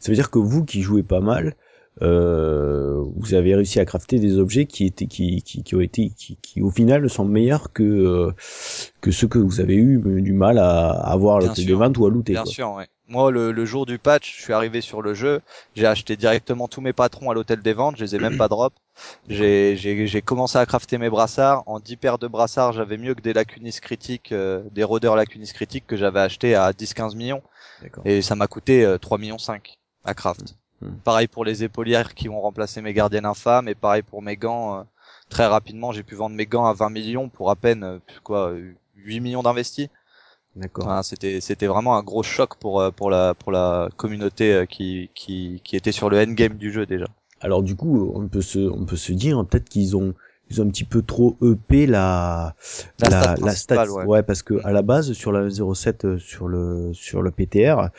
Ça veut dire que vous qui jouez pas mal, euh, vous avez réussi à crafter des objets qui étaient qui qui, qui ont été qui, qui au final sont meilleurs que euh, que ceux que vous avez eu du mal à, à avoir le ventes ou à looter. Bien quoi. sûr, ouais. Moi, le, le jour du patch, je suis arrivé sur le jeu, j'ai acheté directement tous mes patrons à l'hôtel des ventes, je les ai même pas drop. J'ai, j'ai, j'ai commencé à crafter mes brassards. En 10 paires de brassards, j'avais mieux que des lacunis critiques, euh, des rôdeurs lacunis critiques que j'avais acheté à 10-15 millions. D'accord. Et ça m'a coûté euh, 3 millions 5 à craft. Mhm. Pareil pour les épaulières qui ont remplacé mes gardiennes infâmes et pareil pour mes gants. euh, très rapidement, j'ai pu vendre mes gants à 20 millions pour à peine euh, quoi 8 millions d'investis. D'accord. Enfin, c'était c'était vraiment un gros choc pour euh, pour la pour la communauté euh, qui qui qui était sur le endgame du jeu déjà. Alors du coup, on peut se, on peut se dire peut-être qu'ils ont, ils ont un petit peu trop EP la, La stat principale, stat. ouais. parce que à la base sur la 07 euh, sur le sur le PTR,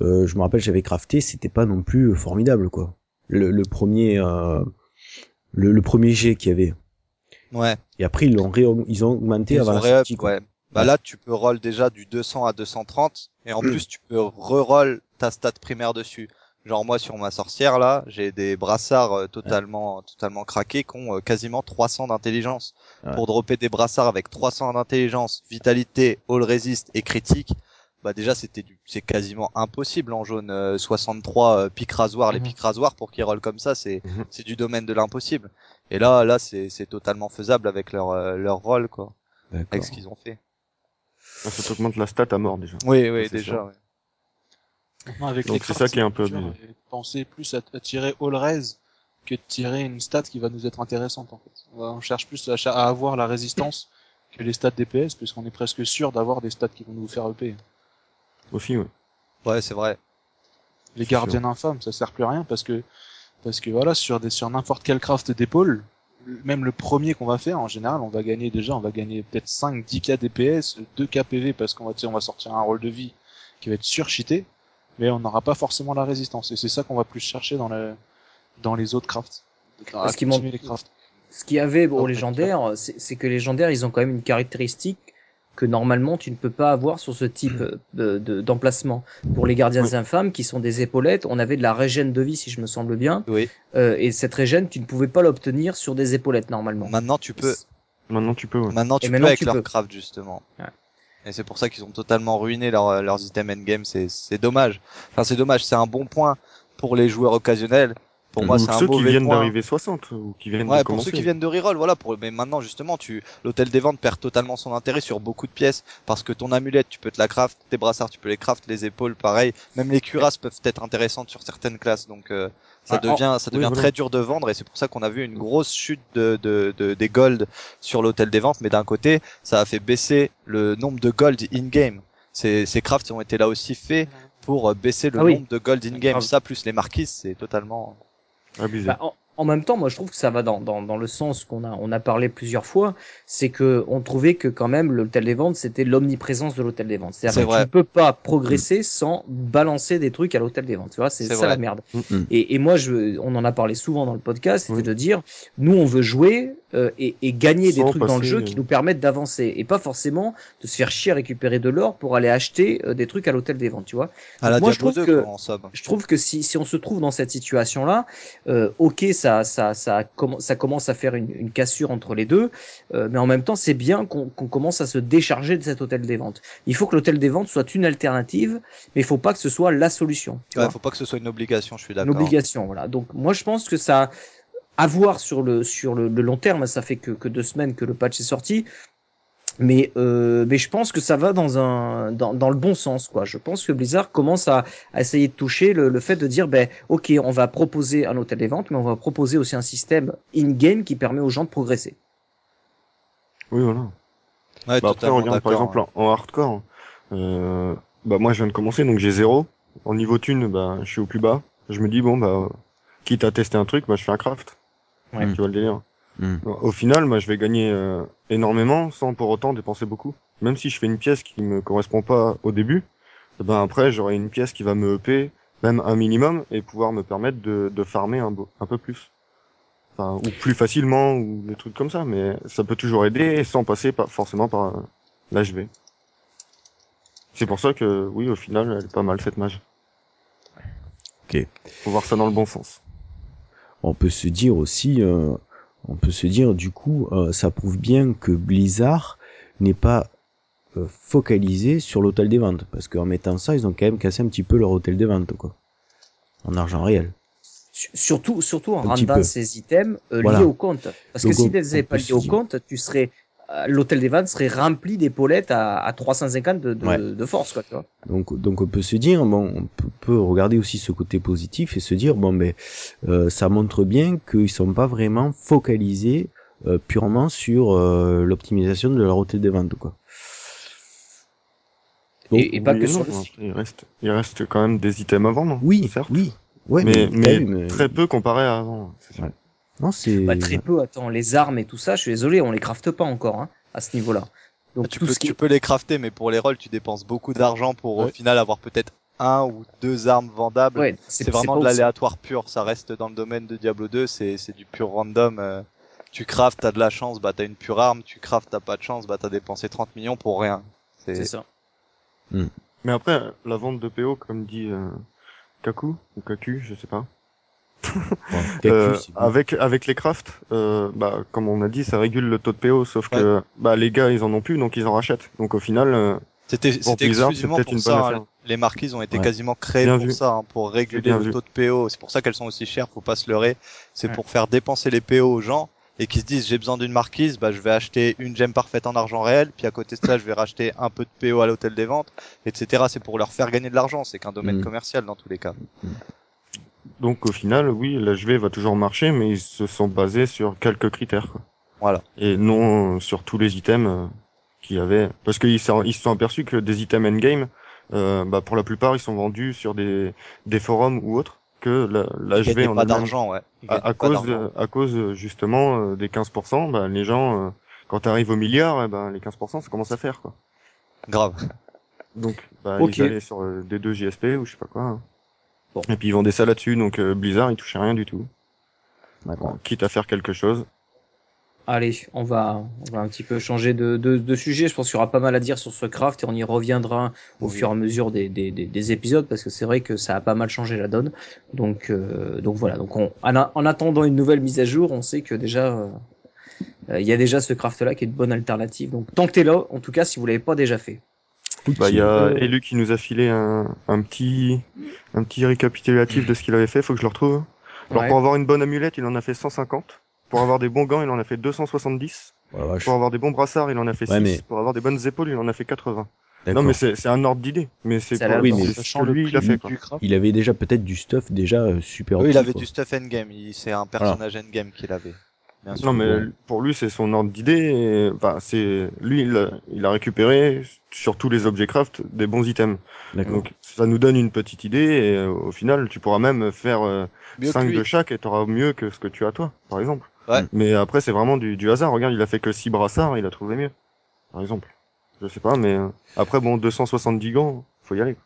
euh, je me rappelle j'avais crafté, c'était pas non plus formidable quoi. Le, le premier, euh, le, le premier G qu'il y avait. Ouais. Et après ils l'ont ré, ils ont augmenté Ils avant ont la re-up, sortie. quoi. ouais. Bah Ouais. là, tu peux roll déjà du 200 à 230 et en plus tu peux re-roll ta stat primaire dessus. Genre moi sur ma sorcière là, j'ai des brassards euh, totalement totalement craqués qui ont euh, quasiment 300 d'intelligence. Ouais. Pour dropper des brassards avec 300 d'intelligence, vitalité, all resist et critique, bah déjà c'était du c'est quasiment impossible en jaune euh, 63 euh, pics rasoirs, les Mhm. pics rasoirs pour qu'ils rollent comme ça, c'est Mhm. c'est du domaine de l'impossible. Et là là c'est c'est totalement faisable avec leur euh, leur roll quoi, D'accord. avec ce qu'ils ont fait. Ah, Ça t'augmente la stat à mort déjà. Oui, oui, déjà. ouais. Avec Donc c'est ça qui est un peu Penser plus à, à tirer all res que de tirer une stat qui va nous être intéressante en fait. On, cherche plus à avoir la résistance que les stats DPS puisqu'on est presque sûr d'avoir des stats qui vont nous faire EP. Aussi, ouais. Ouais, c'est vrai. Les gardiens infâmes, ça sert plus à rien parce que parce que voilà sur des sur n'importe quel craft d'épaule, même le premier qu'on va faire en général, on va gagner déjà, on va gagner peut-être 5 10 k DPS, 2 k PV parce qu'on va tu sais, on va sortir un rôle de vie qui va être surcheaté, mais on n'aura pas forcément la résistance et c'est ça qu'on va plus chercher dans le dans les autres crafts. Les crafts. Ce qu'il y avait aux mais légendaires, c'est c'est que les légendaires, ils ont quand même une caractéristique que normalement tu ne peux pas avoir sur ce type de- de- d'emplacement. Pour les gardiens Oui. infâmes, qui sont des épaulettes, on avait de la régène de vie, si je me semble bien, Oui. euh, et cette régène, tu ne pouvais pas l'obtenir sur des épaulettes normalement. Maintenant, tu peux. Maintenant tu peux, ouais. Maintenant, tu Et peux maintenant, avec tu leur peux. craft justement. Ouais. Et c'est pour ça qu'ils ont totalement ruiné leur- leurs items endgame. C'est c'est dommage. Enfin, c'est dommage. C'est un bon point pour les joueurs occasionnels. Pour moi, c'est un ceux qui viennent d'arriver 60, ou qui viennent Ouais, de pour commencer. ceux qui viennent de reroll, voilà. Pour mais maintenant justement, tu l'hôtel des ventes perd totalement son intérêt sur beaucoup de pièces parce que ton amulette, tu peux te la craft, tes brassards, tu peux les craft, les épaules, pareil. Même les cuirasses peuvent être intéressantes sur certaines classes, donc euh, ça Ah, devient ça oui, devient voilà. très dur de vendre et c'est pour ça qu'on a vu une grosse chute de, de, de des gold sur l'hôtel des ventes. Mais d'un côté, ça a fait baisser le nombre de gold in game. Ces, ces crafts ont été là aussi faits pour euh, baisser le Ah oui. nombre de gold in game. Grave. Ça plus les marquises, c'est totalement. Abusé. Bah, en, en même temps, moi je trouve que ça va dans, dans, dans le sens qu'on a, on a parlé plusieurs fois, c'est que on trouvait que quand même l'hôtel des ventes c'était l'omniprésence de l'hôtel des ventes. C'est C'est-à-dire que vrai. tu ne peux pas progresser sans balancer des trucs à l'hôtel des ventes. Tu vois, c'est ça vrai. la merde. Et, et moi, je, on en a parlé souvent dans le podcast, c'était de dire, nous on veut jouer euh, et, et gagner des trucs dans le jeu qui euh, nous permettent d'avancer et pas forcément de se faire chier à récupérer de l'or pour aller acheter euh, des trucs à l'hôtel des ventes. Tu vois. À la Moi, je trouve 2, que- je trouve que si, si on se trouve dans cette situation-là, euh, ok, ça, ça, ça, comm- ça commence à faire une, une cassure entre les deux, euh, mais en même temps, c'est bien qu'on qu'on commence à se décharger de cet hôtel des ventes. Il faut que l'hôtel des ventes soit une alternative, mais il faut pas que ce soit la solution. Tu Ouais, faut pas que ce soit une obligation, je suis une d'accord. obligation, voilà. Donc moi, je pense que ça, à voir sur le sur le, le long terme, ça fait que, que deux semaines que le patch est sorti. Mais, euh, mais je pense que ça va dans un dans, dans le bon sens quoi. Je pense que Blizzard commence à, à essayer de toucher le, le fait de dire ben ok on va proposer un hôtel des ventes mais on va proposer aussi un système in game qui permet aux gens de progresser. Oui, voilà. Ouais, Bah après, totalement regarde, par exemple, en, en hardcore, euh, bah moi, je viens de commencer, donc j'ai zéro. En niveau thune, bah, je suis au plus bas. Je me dis, bon, bah, quitte à tester un truc, bah, je fais un craft. Ouais. Tu vois le délire. Mm. Au final, moi, je vais gagner euh, énormément sans pour autant dépenser beaucoup. Même si je fais une pièce qui me correspond pas au début, eh ben après, j'aurai une pièce qui va me EP, même un minimum, et pouvoir me permettre de, de farmer un, un peu plus. Enfin, ou plus facilement, ou des trucs comme ça, mais ça peut toujours aider sans passer par, forcément par euh, l'HV. C'est pour ça que, oui, au final, elle est pas mal cette mage. Ok. Faut voir ça dans le bon sens. On peut se dire aussi, euh, on peut se dire du coup, euh, ça prouve bien que Blizzard n'est pas euh, focalisé sur l'hôtel des ventes, parce qu'en mettant ça, ils ont quand même cassé un petit peu leur hôtel des ventes, quoi, en argent réel. Su- Surtout, surtout en Un rendant ces items euh, Voilà. liés au compte. Parce Donc, que si on- tu les on pas liés au compte, tu serais l'hôtel des ventes serait rempli d'épaulettes à, à 350 de, de, Ouais. de force, quoi, tu vois. Donc, donc on peut se dire, bon, on peut, peut regarder aussi ce côté positif et se dire, bon, ben, euh, ça montre bien qu'ils sont pas vraiment focalisés euh, purement sur euh, l'optimisation de leur hôtel des ventes, quoi. Donc, Et, et pas que sur le après, il reste, il reste quand même des items à vendre. oui, certes. oui, ouais, mais, mais euh, très peu comparé à avant. c'est sûr. Ouais. Non, c'est Bah, très peu, attends, les armes et tout ça, je suis désolé, on les crafte pas encore, hein, à ce niveau-là. Donc, Tu tout peux, ce qui tu peux les crafter, mais pour les rolls, tu dépenses beaucoup d'argent pour au final avoir peut-être un ou deux armes vendables. ouais, c'est c'est vraiment de aussi. l'aléatoire pur. Ça reste dans le domaine de Diablo 2, c'est c'est du pur random. euh. Tu craftes, t'as de la chance, bah t'as une pure arme. Tu craftes, t'as pas de chance, bah t'as dépensé 30 millions pour rien. C'est C'est ça. Mais après, la vente de PO, comme dit euh, Kaku ou Kaku, je sais pas. Euh, avec avec les crafts, euh, bah comme on a dit, ça régule le taux de PO, sauf que bah les gars ils en ont plus, donc ils en rachètent. Donc au final, euh, C'était exclusivement pour une ça. bonne hein. Les marquises ont été Ouais. quasiment créées Bien pour vu. ça, hein, pour réguler le vu. taux de PO. C'est pour ça qu'elles sont aussi chères. Faut pas se leurrer. C'est Ouais. pour faire dépenser les PO aux gens et qui se disent j'ai besoin d'une marquise, bah je vais acheter une gemme parfaite en argent réel, puis à côté de ça je vais racheter un peu de PO à l'hôtel des ventes, etc. C'est pour leur faire gagner de l'argent. C'est qu'un domaine Mm. commercial dans tous les cas. Donc au final, oui, l'HV va toujours marcher, mais ils se sont basés sur quelques critères. Quoi. Voilà. Et non sur tous les items euh, qu'il y avait, parce qu'ils se ils se sont aperçus que des items endgame, euh, bah pour la plupart ils sont vendus sur des des forums ou autres que la, gagnaient en pas d'argent, ouais. À, gagnaient à pas cause de- à cause euh, justement euh, des 15%, bah, les gens euh, quand t'arrives au milliard, eh ben les 15% ça commence à faire quoi. Grave. Donc bah, Ok. ils allaient sur des 2 JSP ou je sais pas quoi. hein. Bon. Et puis ils vendaient ça là-dessus, donc euh, Blizzard ils touchaient rien du tout. D'accord. Quitte à faire quelque chose. Allez, on va, on va un petit peu changer de, de, de sujet. Je pense qu'il y aura pas mal à dire sur ce craft et on y reviendra au Oui. fur et à mesure des, des, des, des épisodes parce que c'est vrai que ça a pas mal changé la donne. Donc, euh, donc voilà. Donc on, en, attendant une nouvelle mise à jour, on sait que déjà euh, euh, il y a déjà ce craft là qui est une bonne alternative. Donc là, en tout cas, si vous l'avez pas déjà fait. Bah il y a Elu qui nous a filé un, un petit un petit récapitulatif de ce qu'il avait fait, faut que je le retrouve. Alors Ouais. pour avoir une bonne amulette, il en a fait 150. Pour avoir des bons gants, il en a fait 270. Oh la vache. Pour avoir des bons brassards, il en a fait 6. Ouais, mais- Pour avoir des bonnes épaules, il en a fait 80. Non mais c'est c'est un ordre d'idée, mais c'est l'air Oui, mais- Sachant lui il a fait quoi. Il avait déjà peut-être du stuff déjà euh, super Oui, il avait quoi. du stuff endgame. Il- C'est un personnage endgame qu'il avait. Bien sûr. Non mais bon. pour lui c'est son ordre d'idée. et- Enfin c'est lui il a, il a récupéré sur tous les objets craft des bons items. D'accord. Donc ça nous donne une petite idée et euh, au final tu pourras même faire euh, Mieux que 5 lui. de chaque et t'auras mieux que ce que tu as toi par exemple. Ouais. Mais après c'est vraiment du, du hasard. Regarde il a fait que 6 brassards, il a trouvé mieux par exemple. Je sais pas mais euh, après bon 270 gants faut y aller.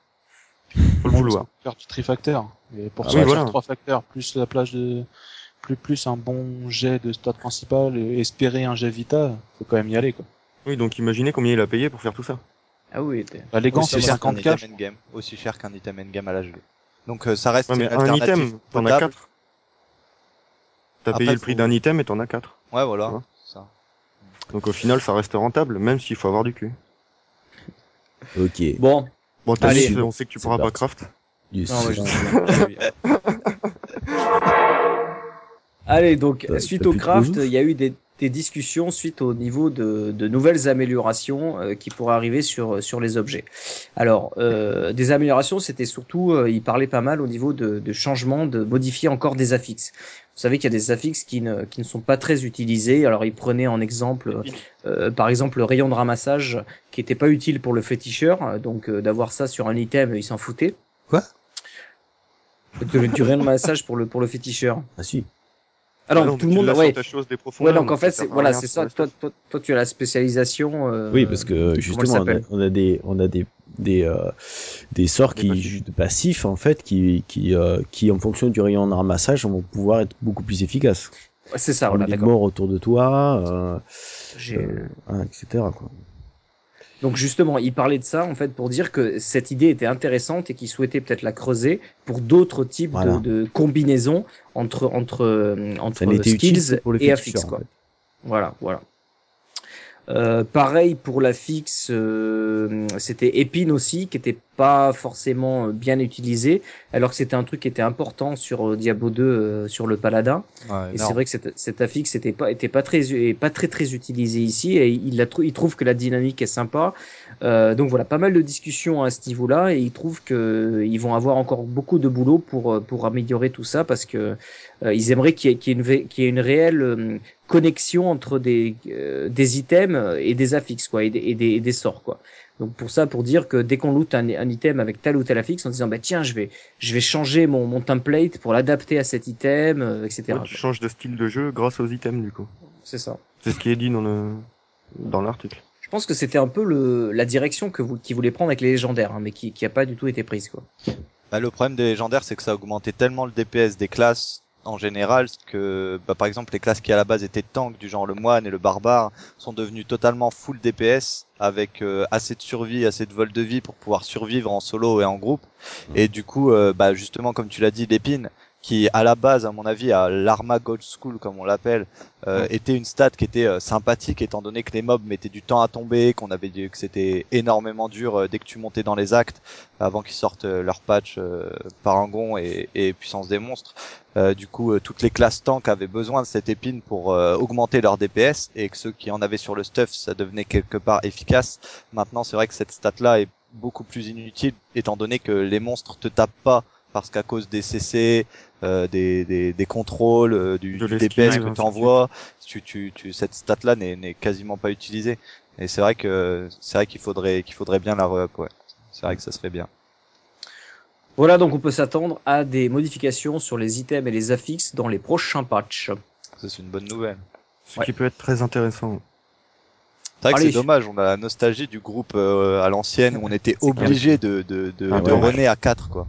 Faut le vouloir. Faire du trifacteur. Et pour Ah ça, oui, voilà. trois facteurs, plus la plage de, plus, plus un bon jet de stade principal et espérer un jet vita, faut quand même y aller, quoi. Oui donc imaginez combien il a payé pour faire tout ça. Ah oui. Bah, les gants, aussi c'est cher qu'un 50k. item endgame. Aussi cher qu'un item endgame à l'HV. Donc euh, ça reste Ouais, mais une un item t'en as potable. 4. T'as payé le faut- prix d'un item et t'en as 4. Ouais, voilà. Ouais. Ça. Donc au final ça reste rentable même s'il faut avoir du cul. Ok. Bon, Bon t'as Allez. dit, on sait que tu pourras pas craft. Yes. Non, ouais, je sais. Allez, donc suite au de craft, il y a eu des, des discussions suite au niveau de, de nouvelles améliorations euh, qui pourraient arriver sur sur les objets. Alors, euh, des améliorations, c'était surtout, euh, il parlait pas mal au niveau de, de changements, de modifier encore des affixes. Vous savez qu'il y a des affixes qui ne, qui ne sont pas très utilisés. Alors, il prenait en exemple, euh, par exemple, le rayon de ramassage qui était pas utile pour le féticheur. Donc, euh, d'avoir ça sur un item, il s'en foutait. Quoi? Du, du rayon de ramassage pour le pour le féticheur. Ah si. Alors Ah non, tout le monde, ouais. chose des Ouais, profondeurs, donc en fait, c'est voilà, c'est ça. Toi, toi, toi, tu as la spécialisation. euh, oui, parce que justement, on a, on a des, on a des, des, euh, des sorts Des qui, passifs. de passifs en fait, qui, qui, euh, qui en fonction du rayon de ramassage, vont pouvoir être beaucoup plus efficaces. Ouais, C'est ça, voilà, des d'accord. morts autour de toi, euh, J'ai- euh, hein, etc. Quoi. Donc justement, il parlait de ça en fait pour dire que cette idée était intéressante et qu'il souhaitait peut-être la creuser pour d'autres types Voilà. de, de combinaisons entre entre euh, entre skills que pour le et affixes en quoi. fait. Voilà, voilà. Euh, pareil pour la fixe, euh, c'était Épine aussi, qui était pas forcément bien utilisé, alors que c'était un truc qui était important sur euh, Diablo 2 euh, sur le Paladin. Ouais, Et c'est vrai que cette, cette affixe était pas était pas très pas très très utilisée ici et il la trou- il trouve que la dynamique est sympa. Euh, donc voilà, pas mal de discussions à ce niveau-là et il trouve que ils vont avoir encore beaucoup de boulot pour euh, pour améliorer tout ça parce que euh, ils aimeraient qu'il y ait, qu'il y ait une qu'il y ait une réelle euh, connexion entre des euh, des items et des affixes quoi et des, et des, et des sorts quoi. Donc pour ça, pour dire que dès qu'on loot un, un item avec tel ou tel affixe, en disant bah tiens, je vais je vais changer mon, mon template pour l'adapter à cet item, euh, etc. Ouais, quoi. tu changes de style de jeu grâce aux items du coup. C'est ça. C'est ce qui est dit dans le dans l'article. Je pense que c'était un peu le, la direction que vous, qui voulait prendre avec les légendaires, hein, mais qui, qui a pas du tout été prise, quoi. Bah, le problème des légendaires, c'est que ça a augmenté tellement le DPS des classes en général que, bah, par exemple, les classes qui à la base étaient tanks du genre le moine et le barbare sont devenues totalement full DPS avec euh, assez de survie, assez de vol de vie pour pouvoir survivre en solo et en groupe. Et du coup, euh, bah, justement, comme tu l'as dit, l'épine qui à la base, à mon avis, à l'Arma Gold School, comme on l'appelle, euh, était une stat qui était euh, sympathique étant donné que les mobs mettaient du temps à tomber, qu'on avait dit que c'était énormément dur euh, dès que tu montais dans les actes avant qu'ils sortent euh, leur patch euh, Parangon et, et Puissance des monstres. Euh, du coup, euh, toutes les classes tank avaient besoin de cette épine pour euh, augmenter leur DPS et que ceux qui en avaient sur le stuff, ça devenait quelque part efficace. Maintenant, c'est vrai que cette stat-là est beaucoup plus inutile étant donné que les monstres te tapent pas parce qu'à cause des CC, euh, des, des, des contrôles, euh, du, De du l'esquive, DPS que tu envoies, tu, tu, tu, cette stat-là n'est n'est quasiment pas utilisée. Et c'est vrai que c'est vrai qu'il faudrait qu'il faudrait bien la re-up, ouais. C'est vrai que ça serait bien. Voilà, donc on peut s'attendre à des modifications sur les items et les affixes dans les prochains patchs. Ça c'est une bonne nouvelle. Ce Ouais. qui peut être très intéressant. C'est vrai que c'est dommage, on a la nostalgie du groupe euh, à l'ancienne où on était obligé de, de, de, Ah de ouais. runner à 4 quoi.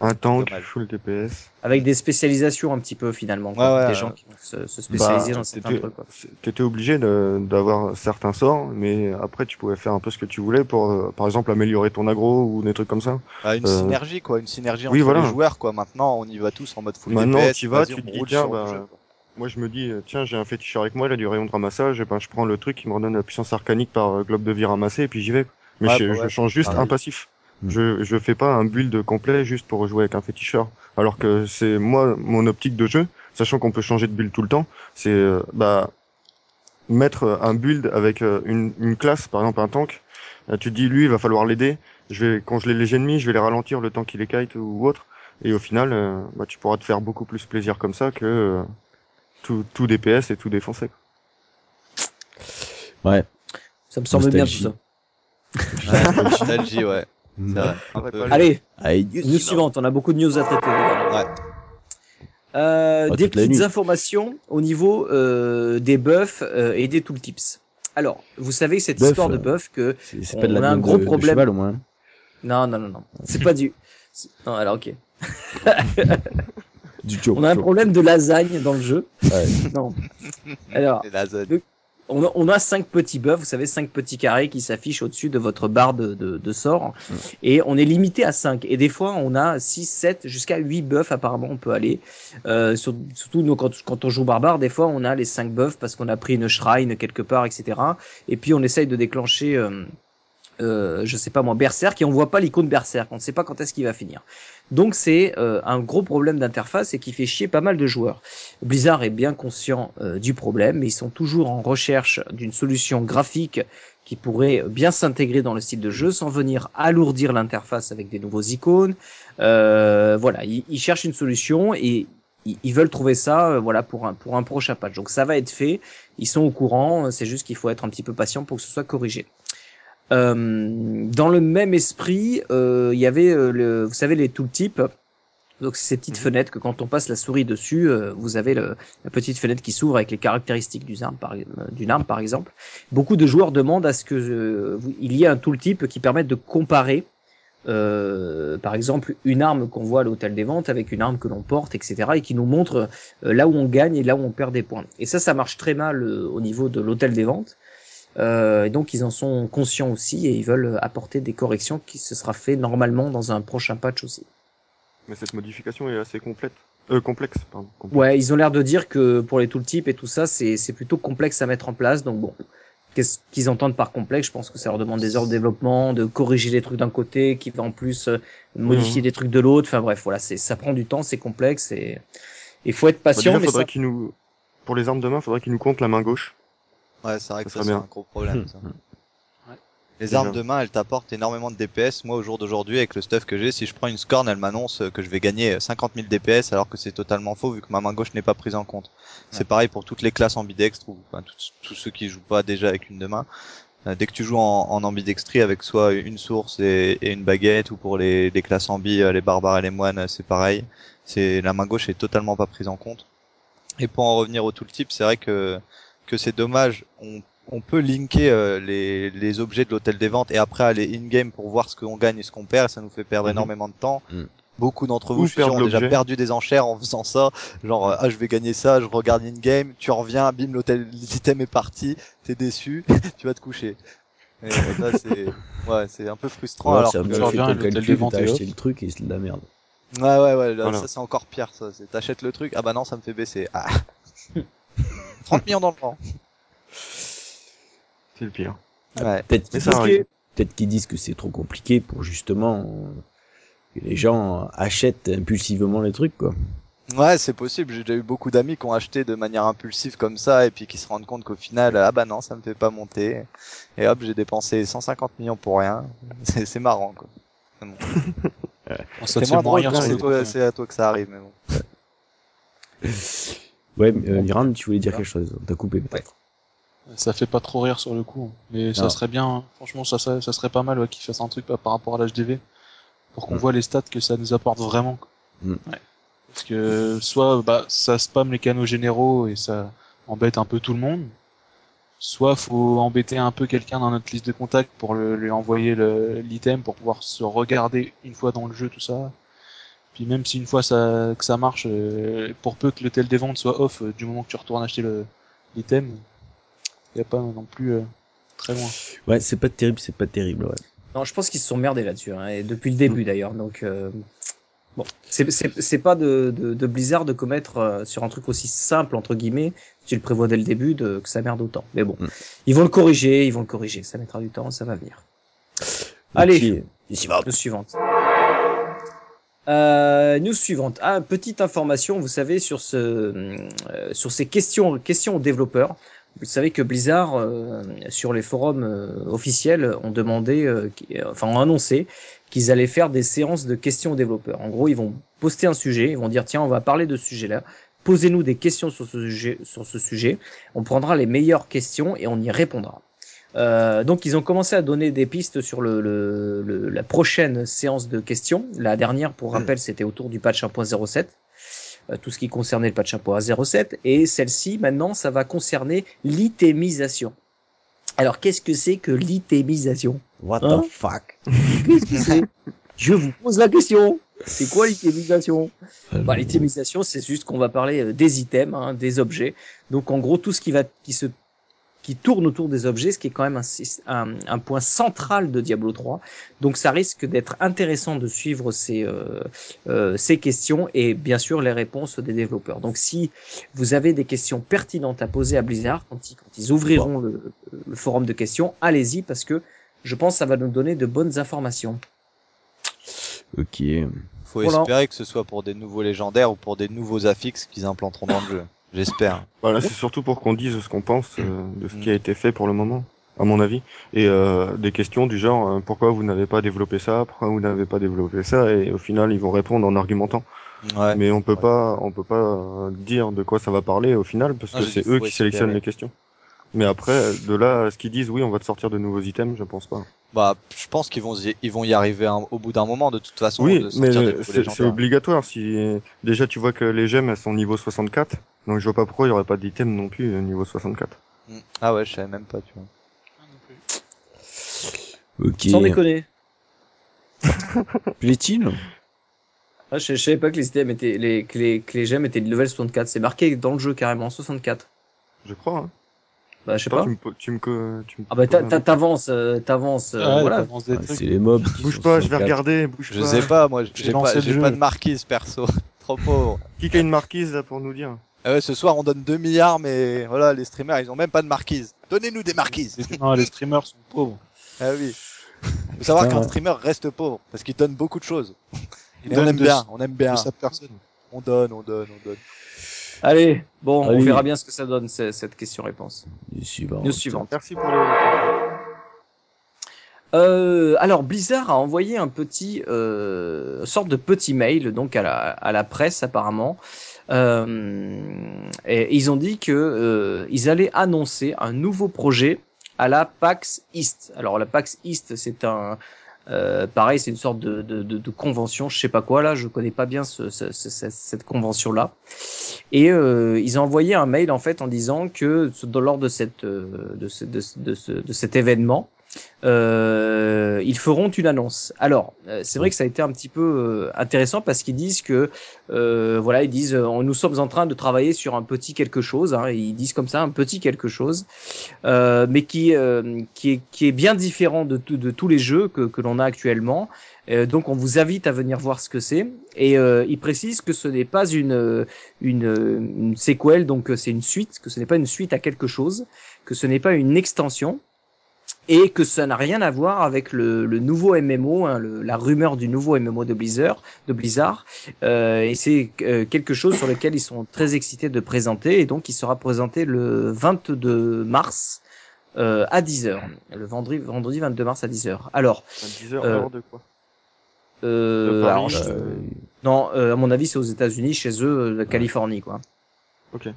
Un tank, full DPS. Avec des spécialisations un petit peu finalement. quoi. Ouais, ouais, des ouais. gens qui vont se, se spécialiser Bah, dans certains trucs. Quoi. T'étais obligé de- d'avoir certains sorts, mais après tu pouvais faire un peu ce que tu voulais pour, euh, par exemple, améliorer ton aggro ou des trucs comme ça. Ah, une Euh, synergie quoi, une synergie oui, entre voilà. les joueurs quoi. Maintenant on y va tous en mode full Maintenant, DPS. t'y vas, tu te dis, tiens, bah, jeu. Moi, je me dis, tiens, j'ai un féticheur avec moi, il a du rayon de ramassage, et ben, je prends le truc qui me redonne la puissance arcanique par euh, globe de vie ramassé, et puis j'y vais. Mais Ouais, je, bah je ouais, change juste pareil. un passif. Je, je fais pas un build complet juste pour jouer avec un féticheur. Alors que c'est moi, mon optique de jeu, sachant qu'on peut changer de build tout le temps, c'est, euh, bah, mettre un build avec euh, une, une classe, par exemple un tank, euh, tu te dis, lui, il va falloir l'aider, je vais congeler les ennemis, je vais les ralentir le temps qu'il les kite ou autre, et au final, euh, bah, tu pourras te faire beaucoup plus plaisir comme ça que euh, tout, tout DPS et tout défoncer. Ouais. Ça me semble bien tout ça. Ouais, nostalgie ouais. Mm. peu. Allez, Allez, news suivante. On a beaucoup de news à traiter. Ouais. Euh, des petites informations au niveau euh, des buffs euh, et des tooltips. Alors, vous savez cette Buff, histoire de euh, buff que C'est c'est pas de On la a un gros de, de problème. cheval au moins. non non non non, c'est pas du non alors ok. Du. On a un problème de lasagne dans le jeu. Ouais. Non. Alors. on a, on a cinq petits buffs, vous savez, cinq petits carrés qui s'affichent au-dessus de votre barre de, de, de sort. Et on est limité à 5. Et des fois, on a 6, 7, jusqu'à 8 buffs apparemment, on peut aller. Euh, sur- surtout nous, quand, quand on joue barbare, des fois, on a les 5 buffs parce qu'on a pris une shrine quelque part, etc. Et puis, on essaye de déclencher... Euh, euh, je sais pas moi, Berserk, et on voit pas l'icône Berserk, on ne sait pas quand est-ce qu'il va finir. Donc c'est euh, un gros problème d'interface et qui fait chier pas mal de joueurs. Blizzard est bien conscient euh, du problème, mais ils sont toujours en recherche d'une solution graphique qui pourrait bien s'intégrer dans le style de jeu sans venir alourdir l'interface avec des nouveaux icônes. Euh, voilà, ils, cherchent une solution et ils, ils veulent trouver ça, euh, voilà, pour un pour un prochain patch. Donc ça va être fait. Ils sont au courant. C'est juste qu'il faut être un petit peu patient pour que ce soit corrigé. Euh, dans le même esprit, euh, il y avait, euh, le, vous savez, les tooltips. Donc c'est ces petites fenêtres que quand on passe la souris dessus, euh, vous avez le, la petite fenêtre qui s'ouvre avec les caractéristiques d'une arme, par, euh, d'une arme par exemple. Beaucoup de joueurs demandent à ce que euh, il y ait un tooltip qui permette de comparer, euh, par exemple, une arme qu'on voit à l'hôtel des ventes avec une arme que l'on porte, etc., et qui nous montre là où on gagne et là où on perd des points. Et ça, ça marche très mal au niveau de l'hôtel des ventes. Euh, et donc ils en sont conscients aussi et ils veulent apporter des corrections qui se sera fait normalement dans un prochain patch aussi. Mais cette modification est assez complète. Euh, complexe, pardon. complexe. Ouais, ils ont l'air de dire que pour les tooltips et tout ça, c'est c'est plutôt complexe à mettre en place. Donc bon, qu'est-ce qu'ils entendent par complexe? Je pense que ça leur demande des heures de développement, de corriger les trucs d'un côté, qui va en plus euh, modifier Mhm. des trucs de l'autre. Enfin bref, voilà, c'est ça prend du temps, c'est complexe et il faut être Bah, patient. déjà, mais faudrait ça- nous, pour les armes de main, faudrait qu'il nous compte la main gauche. Ouais, c'est vrai que Ça c'est un gros problème. ça. Ouais. Les Déjà. armes de main, elles t'apportent énormément de DPS. Moi, au jour d'aujourd'hui, avec le stuff que j'ai, si je prends une scorn, elle m'annonce que je vais gagner 50 000 DPS, alors que c'est totalement faux vu que ma main gauche n'est pas prise en compte. C'est pareil pour toutes les classes ambidextres ou enfin, tous, ceux qui jouent pas déjà avec une de main. Euh, Dès que tu joues en, en ambidextrie avec soit une source et, et une baguette, ou pour les, les classes ambi, euh, les barbares et les moines, euh, c'est pareil. C'est la main gauche est totalement pas prise en compte. Et pour en revenir au tooltip, c'est vrai que que c'est dommage. On, on peut linker euh, les, les objets de l'hôtel des ventes et après aller in-game pour voir ce qu'on gagne et ce qu'on perd. Et ça nous fait perdre Mhm. énormément de temps. Mhm. Beaucoup d'entre Ou vous, je suis sûr, ont déjà perdu des enchères en faisant ça. Genre, euh, ah, je vais gagner ça, je regarde in-game, tu reviens, bim, l'hôtel, l'item est parti, t'es déçu, tu vas te coucher. Et ça, c'est, ouais, c'est un peu frustrant. Ouais, alors que- tu reviens l'hôtel des ventes t'as acheté le truc et c'est de la merde. Ouais, ouais, ouais, là, Voilà. ça c'est encore pire, ça. T'achètes le truc, ah bah non, ça me fait baisser. Ah. 30 millions dans le vent. C'est le pire. Ouais. Peut-être qu'ils disent, que c'est trop compliqué pour justement euh, que les gens achètent impulsivement les trucs quoi. Ouais, c'est possible. J'ai déjà eu beaucoup d'amis qui ont acheté de manière impulsive comme ça et puis qui se rendent compte qu'au final, ah bah non, ça me fait pas monter. Et hop, j'ai dépensé 150 millions pour rien. C'est, marrant, quoi. Bon, c'est à toi que ça arrive, mais bon. Ouais, euh, Miran, tu voulais dire quelque chose, on t'a coupé peut-être. Ça fait pas trop rire sur le coup, mais ça serait bien. hein. Franchement, ça, serait- ça serait pas mal ouais, qu'ils fassent un truc par rapport à l'HDV pour qu'on Mm. voit les stats que ça nous apporte vraiment. quoi. Mm. Ouais. Parce que soit bah ça spam les canaux généraux et ça embête un peu tout le monde, soit faut embêter un peu quelqu'un dans notre liste de contacts pour le, lui envoyer l'item pour pouvoir se regarder une fois dans le jeu tout ça. Puis même si une fois ça que ça marche, euh, pour peu que le tel des ventes soit off euh, du moment que tu retournes acheter le l'item, y a pas non plus euh, très loin. Ouais, c'est pas terrible, c'est pas terrible, ouais. Non, je pense qu'ils se sont merdés là-dessus, hein, et depuis le début d'ailleurs. Donc euh, bon, c'est c'est c'est pas de, de, de Blizzard de commettre euh, sur un truc aussi simple entre guillemets, si tu le prévois dès le début, de que ça merde autant. Mais bon, Mm. ils vont le corriger, ils vont le corriger. Ça mettra du temps, ça va venir. Allez. Ici va. News suivante. Euh, news suivante. Ah, petite information, vous savez, sur ce, euh, sur ces questions, questions aux développeurs. Vous savez que Blizzard, euh, sur les forums euh, officiels, ont demandé, enfin, ont annoncé qu'ils allaient faire des séances de questions aux développeurs. En gros, ils vont poster un sujet, ils vont dire, tiens, on va parler de ce sujet-là. Posez-nous des questions sur ce sujet, sur ce sujet. On prendra les meilleures questions et on y répondra. Euh, donc ils ont commencé à donner des pistes sur le, le- le- la prochaine séance de questions. La dernière, pour rappel, c'était autour du patch 1.07, euh, tout ce qui concernait le patch 1.07, et celle-ci, maintenant, ça va concerner l'itémisation. Alors qu'est-ce que c'est que l'itémisation? What Hein? the fuck? Qu'est-ce que c'est? Je vous pose la question. C'est quoi l'itémisation? Bah, L'itémisation, c'est juste qu'on va parler euh, des items, hein, des objets. Donc en gros, tout ce qui va, qui se qui tourne autour des objets, ce qui est quand même un, syst- un, un point central de Diablo 3. Donc ça risque d'être intéressant de suivre ces, euh, euh, ces questions et bien sûr les réponses des développeurs. Donc si vous avez des questions pertinentes à poser à Blizzard quand ils, quand ils ouvriront le, le forum de questions, allez-y parce que je pense que ça va nous donner de bonnes informations. Ok. Faut Voilà. espérer que ce soit pour des nouveaux légendaires ou pour des nouveaux affixes qu'ils implanteront dans le jeu. J'espère. Voilà, c'est surtout pour qu'on dise ce qu'on pense euh, de ce qui Mm. a été fait pour le moment, à mon avis. Et euh, des questions du genre euh, pourquoi vous n'avez pas développé ça, pourquoi vous n'avez pas développé ça, et au final ils vont répondre en argumentant. Ouais. Mais on peut Ouais. pas, on peut pas dire de quoi ça va parler au final parce Ah, que c'est eux qui sélectionnent les questions. Mais après, de là ce qu'ils disent oui, on va te sortir de nouveaux items, je pense pas. Bah, je pense qu'ils vont y, ils vont y arriver un- au bout d'un moment de toute façon. Oui, de mais c'est obligatoire. Si déjà tu vois que les gemmes elles sont niveau 64, donc je vois pas pourquoi il y aurait pas d'items non plus euh, niveau 64. Mm. Ah ouais, je savais même pas, tu vois. Ok. Sans déconner. Plaît-il Ah, je, je savais pas que les items étaient, les, que les, que les gemmes étaient de level 64. C'est marqué dans le jeu carrément, 64. Je crois. Hein. Bah, je sais pas. tu me, tu me, co- tu me Ah bah, t'avances, euh, t'avances, euh, voilà. Ah. C'est les mobs. qui Bouge pas, je vais 64. regarder. Bouge Je pas. sais pas, moi, J'ai pas, pas de marquise perso. Trop pauvre. Qui a une marquise là pour nous dire? Ah ouais, ce soir on donne 2 milliards, mais voilà, les streamers ils ont même pas de marquise. Donnez-nous des marquises. Les, non, les streamers sont pauvres. Ah oui. Faut savoir qu'un streamer reste pauvre parce qu'il donne beaucoup de choses. Et on aime de- bien, on aime bien. de sa personne. On donne, on donne, on donne. Allez, bon, Allez. on verra bien ce que ça donne ce- cette question-réponse. News suivante. Suivante. Merci pour les. Euh, alors Blizzard a envoyé un petit euh, sorte de petit mail donc à la, à la presse apparemment. Euh, et ils ont dit que euh, ils allaient annoncer un nouveau projet à la PAX East. Alors la PAX East c'est un euh, pareil c'est une sorte de, de, de, de convention je sais pas quoi là je connais pas bien ce, ce- ce- ce- cette convention là et euh, ils ont envoyé un mail en fait en disant que lors de cette euh, de, ce- de cet événement euh, ils feront une annonce. Alors, euh, c'est vrai que ça a été un petit peu euh, intéressant parce qu'ils disent que, euh, voilà, ils disent, euh, nous sommes en train de travailler sur un petit quelque chose. Hein, ils disent comme ça, un petit quelque chose, euh, mais qui euh, qui est qui est bien différent de, de tous les jeux que que l'on a actuellement. Euh, donc, on vous invite à venir voir ce que c'est. Et euh, ils précisent que ce n'est pas une une une séquelle, donc c'est une suite, que ce n'est pas une suite à quelque chose, que ce n'est pas une extension et que ça n'a rien à voir avec le, le nouveau MMO, hein, le- la rumeur du nouveau MMO de Blizzard, de Blizzard. Euh, et c'est euh, quelque chose sur lequel ils sont très excités de présenter, et donc il sera présenté le 22 mars euh, à 10h, le vendredi, vendredi 22 mars à 10h. Alors, À 10 heures, Euh, heure de quoi? euh, De Paris, alors, Euh, non, euh, à mon avis, c'est aux États-Unis, chez eux, de Californie, quoi. Ok.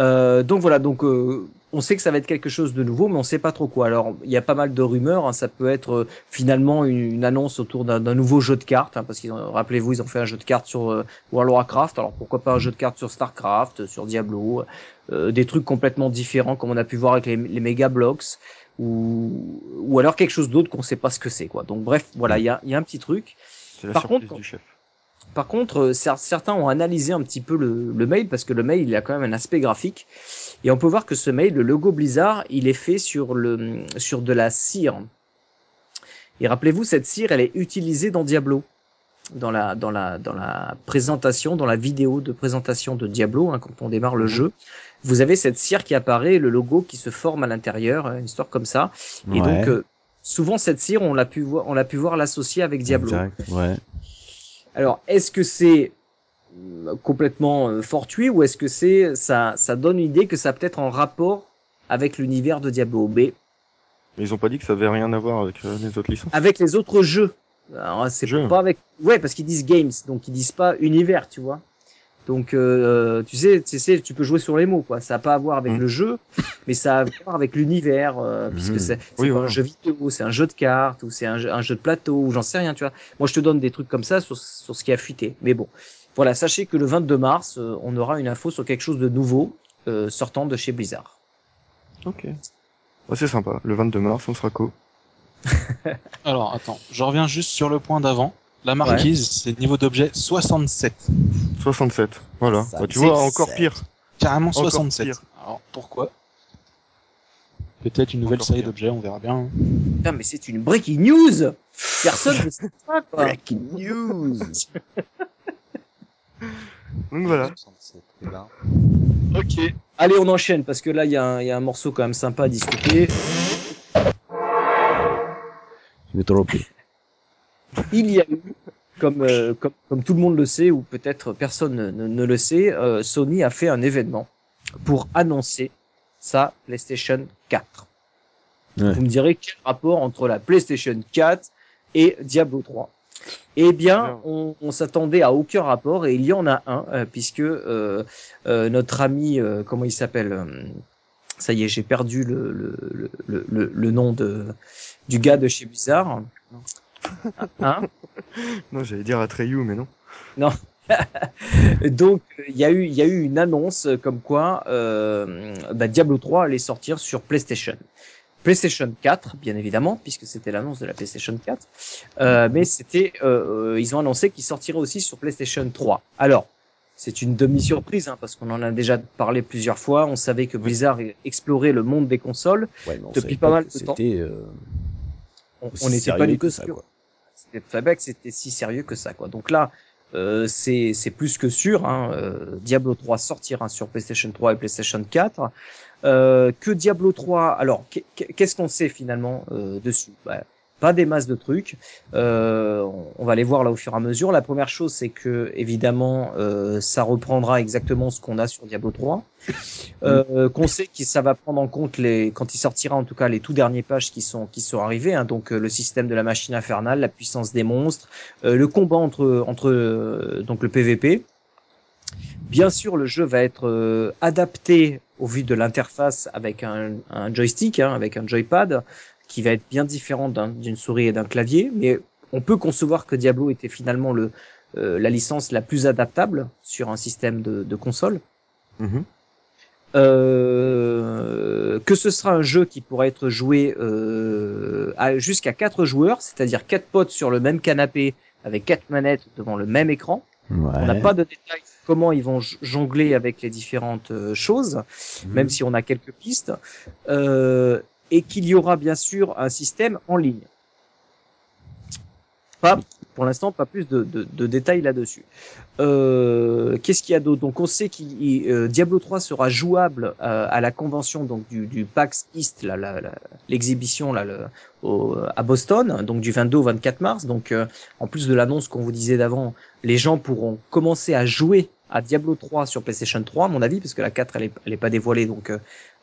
Euh, donc voilà, donc euh, on sait que ça va être quelque chose de nouveau, mais on sait pas trop quoi. Alors il y a pas mal de rumeurs. hein, ça peut être euh, finalement une, une annonce autour d'un d'un nouveau jeu de cartes, hein, parce qu'ils ont, rappelez-vous, ils ont fait un jeu de cartes sur euh, World of Warcraft. Alors pourquoi pas un jeu de cartes sur Starcraft, sur Diablo, euh, des trucs complètement différents comme on a pu voir avec les, les Mega Blocks, ou ou alors quelque chose d'autre qu'on sait pas ce que c'est quoi. Donc bref, voilà, il y a, y a un petit truc. C'est la Par surprise contre, du chef. Par contre, euh, cer- certains ont analysé un petit peu le, le mail parce que le mail il a quand même un aspect graphique et on peut voir que ce mail, le logo Blizzard, il est fait sur le sur de la cire. Et rappelez-vous, cette cire, elle est utilisée dans Diablo, dans la dans la dans la présentation, dans la vidéo de présentation de Diablo hein, quand on démarre le jeu. Vous avez cette cire qui apparaît, le logo qui se forme à l'intérieur, euh, une histoire comme ça. Et donc euh, souvent cette cire, on l'a pu l'a pu voir l'associer avec Diablo. exact, ouais. Alors, est-ce que c'est euh, complètement euh, fortuit ou est-ce que c'est ça, ça donne une idée que ça a peut-être en rapport avec l'univers de Diablo B, Mais ils ont pas dit que ça avait rien à voir avec euh, les autres licences. avec les autres jeux Alors, c'est pas avec, ouais, parce qu'ils disent games, donc ils disent pas univers, tu vois. Donc, euh, tu sais, tu sais, tu peux jouer sur les mots, quoi. Ça a pas à voir avec Mhm. le jeu, mais ça a à voir avec l'univers, euh, puisque Mhm. c'est c'est Oui, un jeu vidéo, c'est un jeu de cartes ou c'est un, jeu- un jeu de plateau ou j'en sais rien, tu vois. Moi, je te donne des trucs comme ça sur, sur ce qui a fuité. Mais bon, voilà, sachez que le 22 mars, euh, on aura une info sur quelque chose de nouveau euh, sortant de chez Blizzard. Ok. Bah, c'est sympa. Le 22 mars, on sera co. Alors, attends, je reviens juste sur le point d'avant. La marquise, c'est niveau d'objet 67. 67. Voilà. Bah, tu vois, encore pire. Carrément Encore 67. pire. Alors, pourquoi? Peut-être une nouvelle Encore série d'objets, on verra bien. Putain, mais c'est une breaking news Personne ne sait pas, quoi. Breaking news Donc voilà. 67, eh ben. Ok. Allez, on enchaîne, parce que là, il y, a un- il y a un morceau quand même sympa à discuter. Je vais trompé. Il y a eu, comme, euh, comme, comme tout le monde le sait, ou peut-être personne ne, le sait, euh, Sony a fait un événement pour annoncer sa PlayStation 4. Ouais. Vous me direz quel rapport entre la PlayStation 4 et Diablo 3 Eh bien, on, on s'attendait à aucun rapport et il y en a un, euh, puisque euh, euh, notre ami, euh, comment il s'appelle euh, Ça y est, j'ai perdu le, le, le, le, le- le nom de du gars de chez Blizzard. Hein? Non, j'allais dire Atreyu, mais non. Donc il y a eu il y a eu une annonce comme quoi euh, bah, Diablo 3 allait sortir sur PlayStation. PlayStation 4 bien évidemment puisque c'était l'annonce de la PlayStation 4 euh, mais c'était euh, euh, ils ont annoncé qu'il sortirait aussi sur PlayStation 3. Alors c'est une demi-surprise hein, parce qu'on en a déjà parlé plusieurs fois. On savait que Blizzard explorait le monde des consoles. Ouais, mais on Depuis pas mal de temps. C'était euh, On n'était pas du que tout ça, quoi. C'était si sérieux que ça quoi. Donc là, euh, c'est plus que sûr. Hein, euh, Diablo 3 sortira sur PlayStation 3 et PlayStation 4. Euh, que Diablo 3, alors qu'est- qu'est-ce qu'on sait finalement euh, dessus? Bah, Pas des masses de trucs. Euh, on- va les voir là au fur et à mesure. La première chose, c'est que évidemment, euh, ça reprendra exactement ce qu'on a sur Diablo 3. Euh, qu'on sait que ça va prendre en compte les, quand il sortira en tout cas les tout derniers pages qui sont qui sont arrivés. Hein, donc le système de la machine infernale, la puissance des monstres, le combat entre entre donc le PVP. Bien sûr, le jeu va être euh, adapté au vu de l'interface avec un, un joystick, hein, avec un joypad, qui va être bien différent d'un- d'une souris et d'un clavier. Mais on peut concevoir que Diablo était finalement le euh, la licence la plus adaptable sur un système de, de console. Mhm. Euh, que ce sera un jeu qui pourra être joué euh, jusqu'à quatre joueurs, c'est-à-dire quatre potes sur le même canapé avec quatre manettes devant le même écran. Ouais. On n'a pas de détails sur comment ils vont jongler avec les différentes euh, choses, même si on a quelques pistes, euh, et qu'il y aura bien sûr un système en ligne. Pas, pour l'instant, pas plus de, de, de détails là-dessus. Euh, Qu'est-ce qu'il y a d'autre? Donc, on sait que euh, Diablo 3 sera jouable euh, à la convention donc du, du PAX East, là, la- la- l'exhibition là, le, au- à Boston, donc du 22 au 24 mars. Donc, euh, en plus de l'annonce qu'on vous disait d'avant, les gens pourront commencer à jouer à Diablo 3 sur PlayStation 3, à mon avis, parce que la 4 elle est, elle est pas dévoilée, donc euh,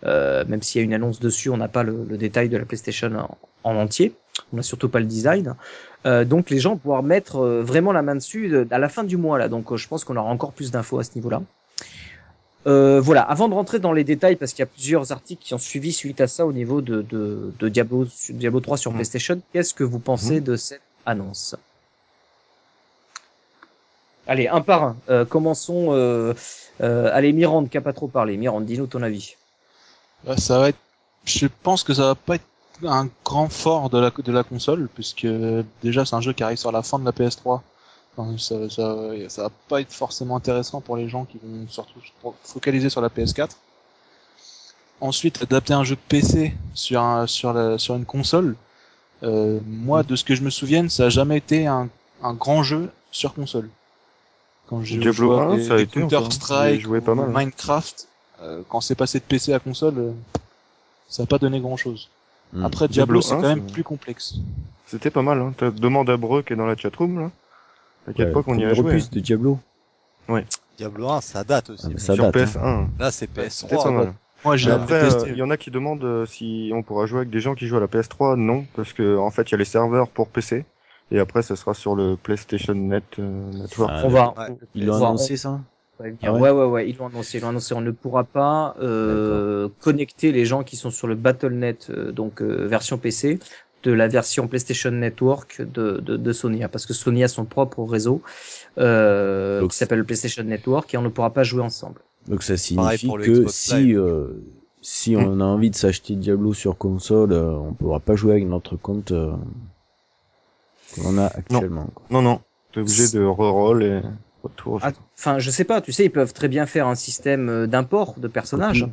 euh, même s'il y a une annonce dessus, on n'a pas le, le détail de la PlayStation en, en entier. On n'a surtout pas le design. Euh, donc les gens vont pouvoir mettre euh, vraiment la main dessus à la fin du mois là. Donc je pense qu'on aura encore plus d'infos à ce niveau-là. Euh, voilà, avant de rentrer dans les détails, parce qu'il y a plusieurs articles qui ont suivi suite à ça au niveau de, de, de Diablo, Diablo 3 sur Mhm. PlayStation, qu'est-ce que vous pensez de cette annonce? Allez, un par un. Euh, commençons. Euh, euh, allez, Mirande, qui a pas trop parlé. Mirande, dis-nous ton avis. Bah, ça va je pense que ça va pas être un grand fort de la, console, puisque déjà c'est un jeu qui arrive sur la fin de la PS3. Enfin, ça, ça, va pas être forcément intéressant pour les gens qui vont surtout se focaliser sur la PS4. Ensuite, adapter un jeu PC sur, une console, moi, de ce que je me souvienne, ça a jamais été un grand jeu sur console. Quand j'ai Diablo joué à 1, des- ça a des été encore, hein. Counter-Strike, j'ai joué pas mal. Minecraft, euh, quand c'est passé de PC à console, euh, ça n'a pas donné grand chose. Mm. Après, Diablo, Diablo c'est 1, quand même plus complexe. C'était pas mal, hein. T'as demande à Breu qui est dans la chatroom, là. T'inquiète Ouais, pas qu'on y a joué. opus de Diablo. Diablo 1, ça date aussi. Ah, ça Sur date. hein. PS1. Là, c'est C'était PS3. pas mal. Moi, j'ai après, il tester. y en a qui demandent euh, si on pourra jouer avec des gens qui jouent à la PS3. Non, parce que en fait, il y a les serveurs pour PC. Et après, ça sera sur le PlayStation Net euh, Network. Ah, on va. ouais. Ils l'ont annoncé ça. Ah ouais, ouais ouais, ouais, ils l'ont annoncé. Ils l'ont annoncé. On ne pourra pas euh, connecter les gens qui sont sur le BattleNet, euh, donc euh, version PC, de la version PlayStation Network de, de, de Sony, parce que Sony a son propre réseau euh, Donc, qui s'appelle le PlayStation Network et on ne pourra pas jouer ensemble. Donc ça signifie que si euh, si on a envie de s'acheter Diablo sur console, euh, on pourra pas jouer avec notre compte qu'on a actuellement. quoi. Non, non. T'es obligé de reroll et retour. Ah, Enfin, je sais pas. Tu sais, ils peuvent très bien faire un système euh, d'import de personnages.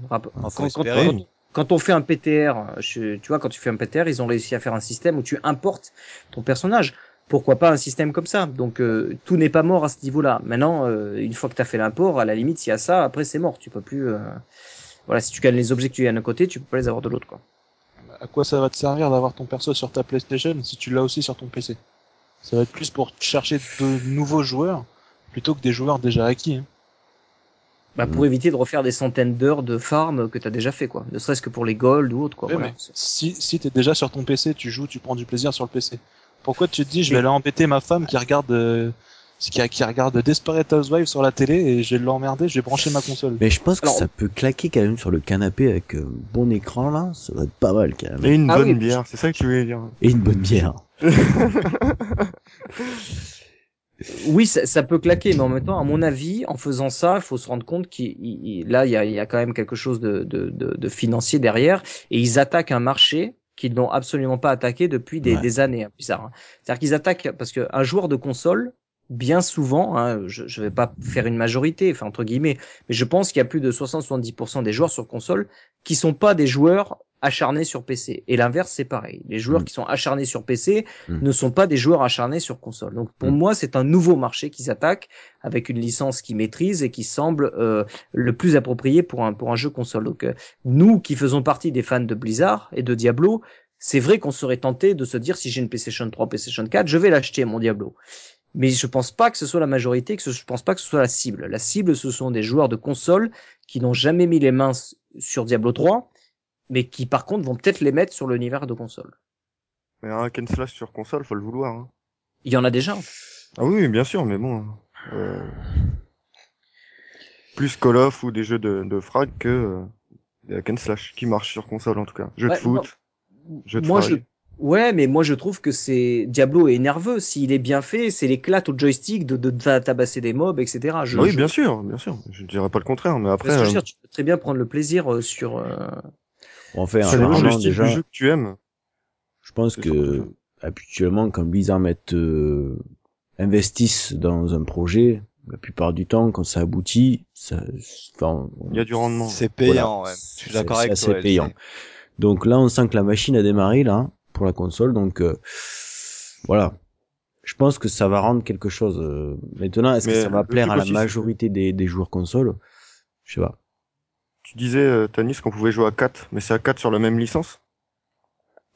Faut Quand, quand- quand- on fait un PTR, je- tu vois, quand tu fais un PTR, ils ont réussi à faire un système où tu importes ton personnage. Pourquoi pas un système comme ça? Donc euh, tout n'est pas mort à ce niveau-là. Maintenant, euh, une fois que tu as fait l'import, à la limite, s'il y a ça, après c'est mort. Tu peux plus. euh, Voilà, si tu gagnes les objets que tu gagnes d'un côté, tu peux pas les avoir de l'autre, quoi. À quoi ça va te servir d'avoir ton perso sur ta PlayStation si tu l'as aussi sur ton PC Ça va être plus pour chercher de nouveaux joueurs plutôt que des joueurs déjà acquis. hein. Bah, pour éviter de refaire des centaines d'heures de farm que tu as déjà fait, quoi. Ne serait-ce que pour les gold ou autre, quoi. Ouais, Voilà. mais si, si t'es déjà sur ton PC, tu joues, tu prends du plaisir sur le PC. Pourquoi tu te dis, je vais aller embêter ma femme qui regarde, euh, qui, qui regarde Desperate Housewives sur la télé et je vais l'emmerder, je vais brancher ma console. Mais je pense que Alors- ça peut claquer quand même sur le canapé avec un bon écran là, ça va être pas mal quand même. Et une Ah bonne oui. bière, c'est ça que tu voulais dire. Et une bonne bière. Oui, ça, ça peut claquer, mais en même temps, à mon avis, en faisant ça, il faut se rendre compte qu'il là, il y a, il y a quand même quelque chose de, de, de, de financier derrière, et ils attaquent un marché qu'ils n'ont absolument pas attaqué depuis des, Ouais. des années, hein, bizarre. hein. C'est-à-dire qu'ils attaquent parce qu'un joueur de console, bien souvent, hein, je ne vais pas faire une majorité, enfin entre guillemets, mais je pense qu'il y a plus de 60-70% des joueurs sur console qui sont pas des joueurs acharnés sur PC. Et l'inverse, c'est pareil. Les joueurs Mm. qui sont acharnés sur PC Mm. ne sont pas des joueurs acharnés sur console. Donc pour Mm. moi, c'est un nouveau marché qui s'attaque avec une licence qui maîtrise et qui semble euh, le plus approprié pour un pour un jeu console. Donc euh, nous qui faisons partie des fans de Blizzard et de Diablo, c'est vrai qu'on serait tenté de se dire si j'ai une PlayStation 3, PlayStation 4, je vais l'acheter mon Diablo. Mais je pense pas que ce soit la majorité, que ce, je pense pas que ce soit la cible. La cible, ce sont des joueurs de console qui n'ont jamais mis les mains sur Diablo 3, mais qui par contre vont peut-être les mettre sur l'univers de console. Mais un and slash sur console, faut le vouloir. Hein. Il y en a déjà. Ah oui, bien sûr, mais bon. euh, Plus Call of ou des jeux de, de frag que euh, slash qui marchent sur console en tout cas. Jeux Ouais, de foot, moi- jeux de moi, je, frag. Ouais, mais moi je trouve que c'est Diablo est nerveux. S'il est bien fait, c'est l'éclate au joystick de, de, ta- tabasser des mobs, etc. Je, oui, je- bien sûr, bien sûr. Je dirais pas le contraire, mais après, Parce que je veux euh, dire, tu peux très bien prendre le plaisir euh, sur. euh, On fait apparemment style déjà. du jeu que tu aimes. Je pense C'est que habituellement quand Blizzard met, euh, investissent dans un projet, la plupart du temps quand ça aboutit, ça, enfin, Il y a du rendement. C'est payant, Voilà. ouais. Je suis C'est- d'accord c'est avec toi. payant. LC. Donc là, on sent que la machine a démarré là pour la console, donc euh, voilà. Je pense que ça va rendre quelque chose. euh, Maintenant, est-ce que ça va plaire à la majorité des, des joueurs console? Je sais pas. Tu disais, euh, Tanis, qu'on pouvait jouer à 4, mais c'est à 4 sur la même licence?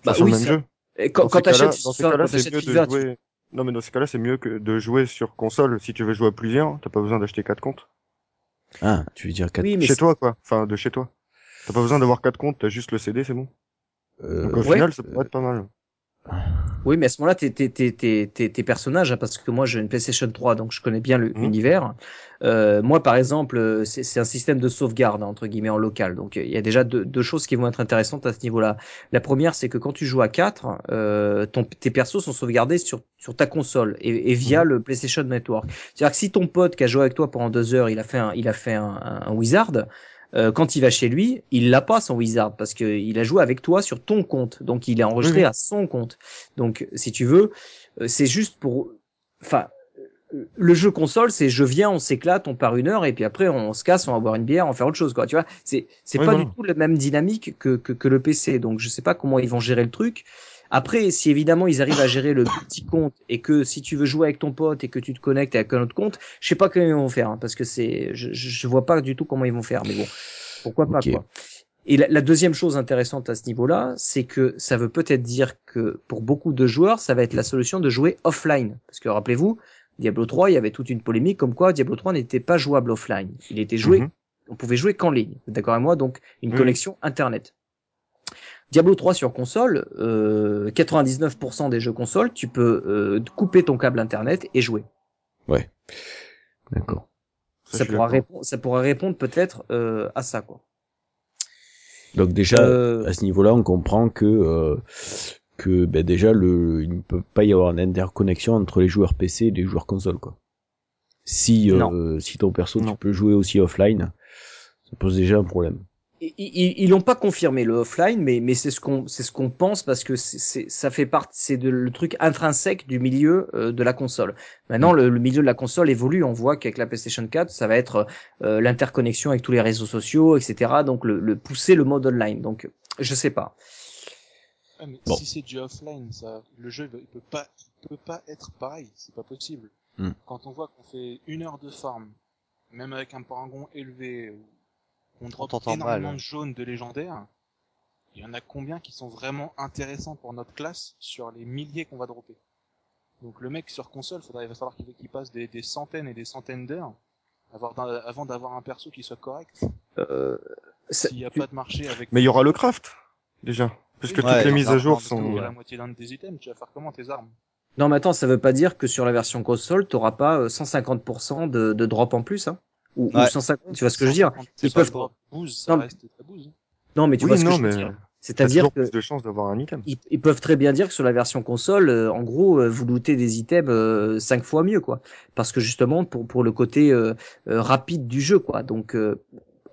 Bah sur oui, le même ça- jeu? Et quand, quand t'achètes, c'est mieux de tu- jouer... Non, mais dans ces cas-là, c'est mieux que de jouer sur console. Si tu veux jouer à plusieurs, t'as pas besoin d'acheter quatre comptes. Ah, tu veux dire quatre Oui, mais chez toi, quoi. Enfin, de chez toi. T'as pas besoin d'avoir quatre comptes, t'as juste le CD, c'est bon. Euh, Donc au ouais. final, ça pourrait être pas mal. Oui, mais à ce moment-là, tes, tes, tes, tes, tes, tes personnages, hein, parce que moi j'ai une PlayStation 3, donc je connais bien l'univers. Euh, moi, par exemple, euh, c'est c'est un système de sauvegarde, entre guillemets, en local. Donc euh, il y a déjà deux, deux choses qui vont être intéressantes à ce niveau-là. La première, c'est que quand tu joues à 4, euh, ton, tes persos sont sauvegardés sur, sur ta console et, et via le PlayStation Network. C'est-à-dire que si ton pote qui a joué avec toi pendant deux heures, il a fait un, il a fait un, un, un wizard, euh, quand il va chez lui, il l'a pas son wizard parce que il a joué avec toi sur ton compte, donc il est enregistré Oui, oui. à son compte. Donc si tu veux, euh, c'est juste pour, enfin, euh, le jeu console, c'est je viens, on s'éclate, on part une heure et puis après on se casse, on va boire une bière, on va faire autre chose, quoi. Tu vois, c'est c'est Oui, pas du tout la même dynamique que, que que le PC. Donc je sais pas comment ils vont gérer le truc. Après, si évidemment ils arrivent à gérer le petit compte et que si tu veux jouer avec ton pote et que tu te connectes avec un autre compte, je sais pas comment ils vont faire hein, parce que c'est, je, je vois pas du tout comment ils vont faire. Mais bon, pourquoi pas quoi. Et la, la deuxième chose intéressante à ce niveau-là, c'est que ça veut peut-être dire que pour beaucoup de joueurs, ça va être la solution de jouer offline. Parce que rappelez-vous, Diablo 3, il y avait toute une polémique comme quoi Diablo 3 n'était pas jouable offline. Il était joué, Mhm. on pouvait jouer qu'en ligne. D'accord avec moi? Donc une connexion internet. Diablo 3 sur console, euh, 99% des jeux console, tu peux euh, couper ton câble internet et jouer. D'accord. Ça, Ça, je suis pourra, d'accord. répondre, ça pourra répondre peut-être euh, à ça quoi. Donc déjà, Euh, à ce niveau-là, on comprend que euh, que ben déjà le, il ne peut pas y avoir d'interconnexion entre les joueurs PC et les joueurs console quoi. Si euh, si ton perso Non. tu peux jouer aussi offline, ça pose déjà un problème. Ils- ils ils l'ont pas confirmé le offline, mais mais c'est ce qu'on c'est ce qu'on pense parce que c'est c'est- ça fait partie c'est de le truc intrinsèque du milieu euh, de la console. Maintenant le, le milieu de la console évolue, on voit qu'avec la PlayStation 4 ça va être euh, l'interconnexion avec tous les réseaux sociaux, etc. Donc le, le pousser le mode online. Donc je sais pas. Ouais, mais Bon. si c'est du offline, ça, le jeu il peut pas, il peut pas être pareil, c'est pas possible. Hmm. Quand on voit qu'on fait une heure de farm, même avec un parangon élevé, on drop t'entend énormément mal. de jaunes de légendaires, il y en a combien qui sont vraiment intéressants pour notre classe sur les milliers qu'on va dropper? Donc le mec sur console, faudrait, il va falloir qu'il passe des, des centaines et des centaines d'heures avant d'avoir un perso qui soit correct. Euh, S'il n'y a tu- pas de marché avec. Mais il y aura le craft, déjà. Parce que Oui, toutes ouais, les non, mises à jour sont... Il y a la moitié d'un de tes items, tu vas faire comment tes armes? Non mais attends, ça veut pas dire que sur la version console t'auras pas euh, 150% de, de drop en plus, hein ou, ou Ouais. 150, tu vois ce que je veux dire 150, Ils peuvent- ça Non, reste ta bouse. Non mais tu Oui, vois ce que non, je veux mais dire. C'est-à-dire que plus de chances d'avoir un item. ils, ils peuvent très bien dire que sur la version console, euh, en gros, euh, vous lootez des items euh, cinq fois mieux, quoi. Parce que justement, pour pour le côté euh, euh, rapide du jeu, quoi. Donc, euh,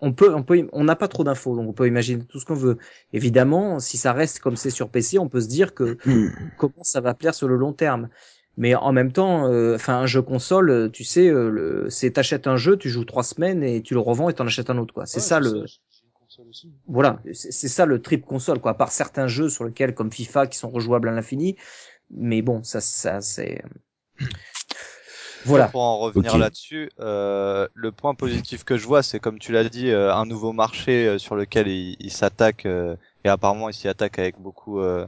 on peut, on peut, on n'a pas trop d'infos, donc on peut imaginer tout ce qu'on veut. Évidemment, si ça reste comme c'est sur PC, on peut se dire que comment ça va plaire sur le long terme. Mais en même temps, euh, enfin un jeu console, euh, tu sais, euh, le- c'est t'achètes un jeu, tu joues trois semaines et tu le revends et t'en achètes un autre quoi. C'est Ouais, ça le, aussi. voilà, c'est ça le trip console quoi. À part certains jeux sur lesquels comme FIFA qui sont rejouables à l'infini, mais bon, ça, ça c'est voilà. Pour en revenir là-dessus, euh, le point positif que je vois, c'est comme tu l'as dit, euh, un nouveau marché euh, sur lequel il, il s'attaque euh, et apparemment il s'y attaque avec beaucoup, euh,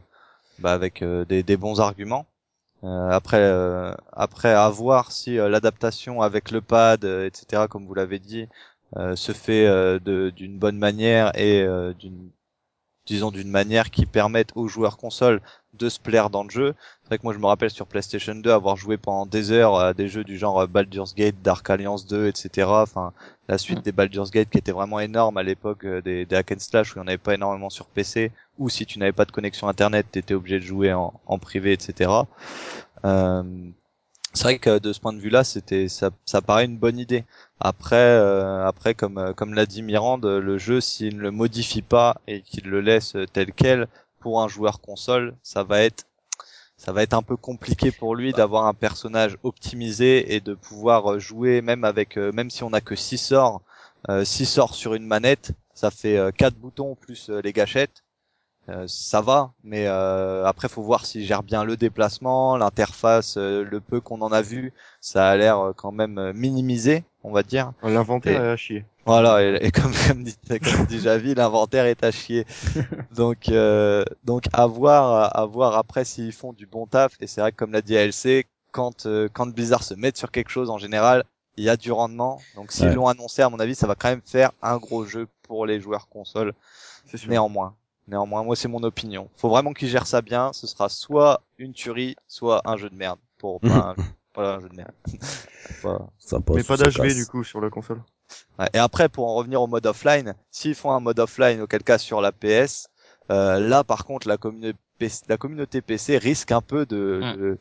bah, avec euh, des, des bons arguments. Euh, après, euh, après à voir si euh, l'adaptation avec le pad, etc., comme vous l'avez dit, se fait d'une bonne manière et d'une disons d'une manière qui permette aux joueurs console de se plaire dans le jeu. C'est vrai que moi je me rappelle sur PlayStation 2 avoir joué pendant des heures à des jeux du genre euh, Baldur's Gate, Dark Alliance 2, etc. Enfin la suite des Baldur's Gate qui était vraiment énorme à l'époque euh, des, des hack and slash où il n'y en avait pas énormément sur PC ou si tu n'avais pas de connexion internet t'étais obligé de jouer en, en privé, etc. Euh, c'est vrai que de ce point de vue-là, c'était ça, ça paraît une bonne idée. Après, euh, après comme euh, comme l'a dit Mirande, le jeu s'il ne le modifie pas et qu'il le laisse tel quel pour un joueur console, ça va être ça va être un peu compliqué pour lui d'avoir un personnage optimisé et de pouvoir jouer même avec euh, même si on a que 6 sorts, 6 sorts sur une manette, ça fait 4 boutons plus les gâchettes. Euh, ça va, mais euh, après faut voir s'il gère bien le déplacement, l'interface, euh, le peu qu'on en a vu, ça a l'air quand même minimisé, on va dire. L'inventaire est à chier. Voilà, et, et comme, comme dit, comme dit Javi, l'inventaire est à chier. Donc, euh, donc à voir, à voir après s'ils font du bon taf. Et c'est vrai que comme l'a dit ALC, quand, euh, quand Blizzard se met sur quelque chose, en général, il y a du rendement. Donc s'ils Ouais. l'ont annoncé, à mon avis, ça va quand même faire un gros jeu pour les joueurs console. Néanmoins, néanmoins, moi c'est mon opinion. Faut vraiment qu'ils gèrent ça bien. Ce sera soit une tuerie, soit un jeu de merde. Pour pas un, pas un jeu de merde. Pas- Sympa, Mais pas d'HV du coup sur la console. Ouais, Et après, pour en revenir au mode offline, s'ils font un mode offline, auquel cas sur la PS, euh, là par contre la communauté PC, la communauté PC risque un peu de de,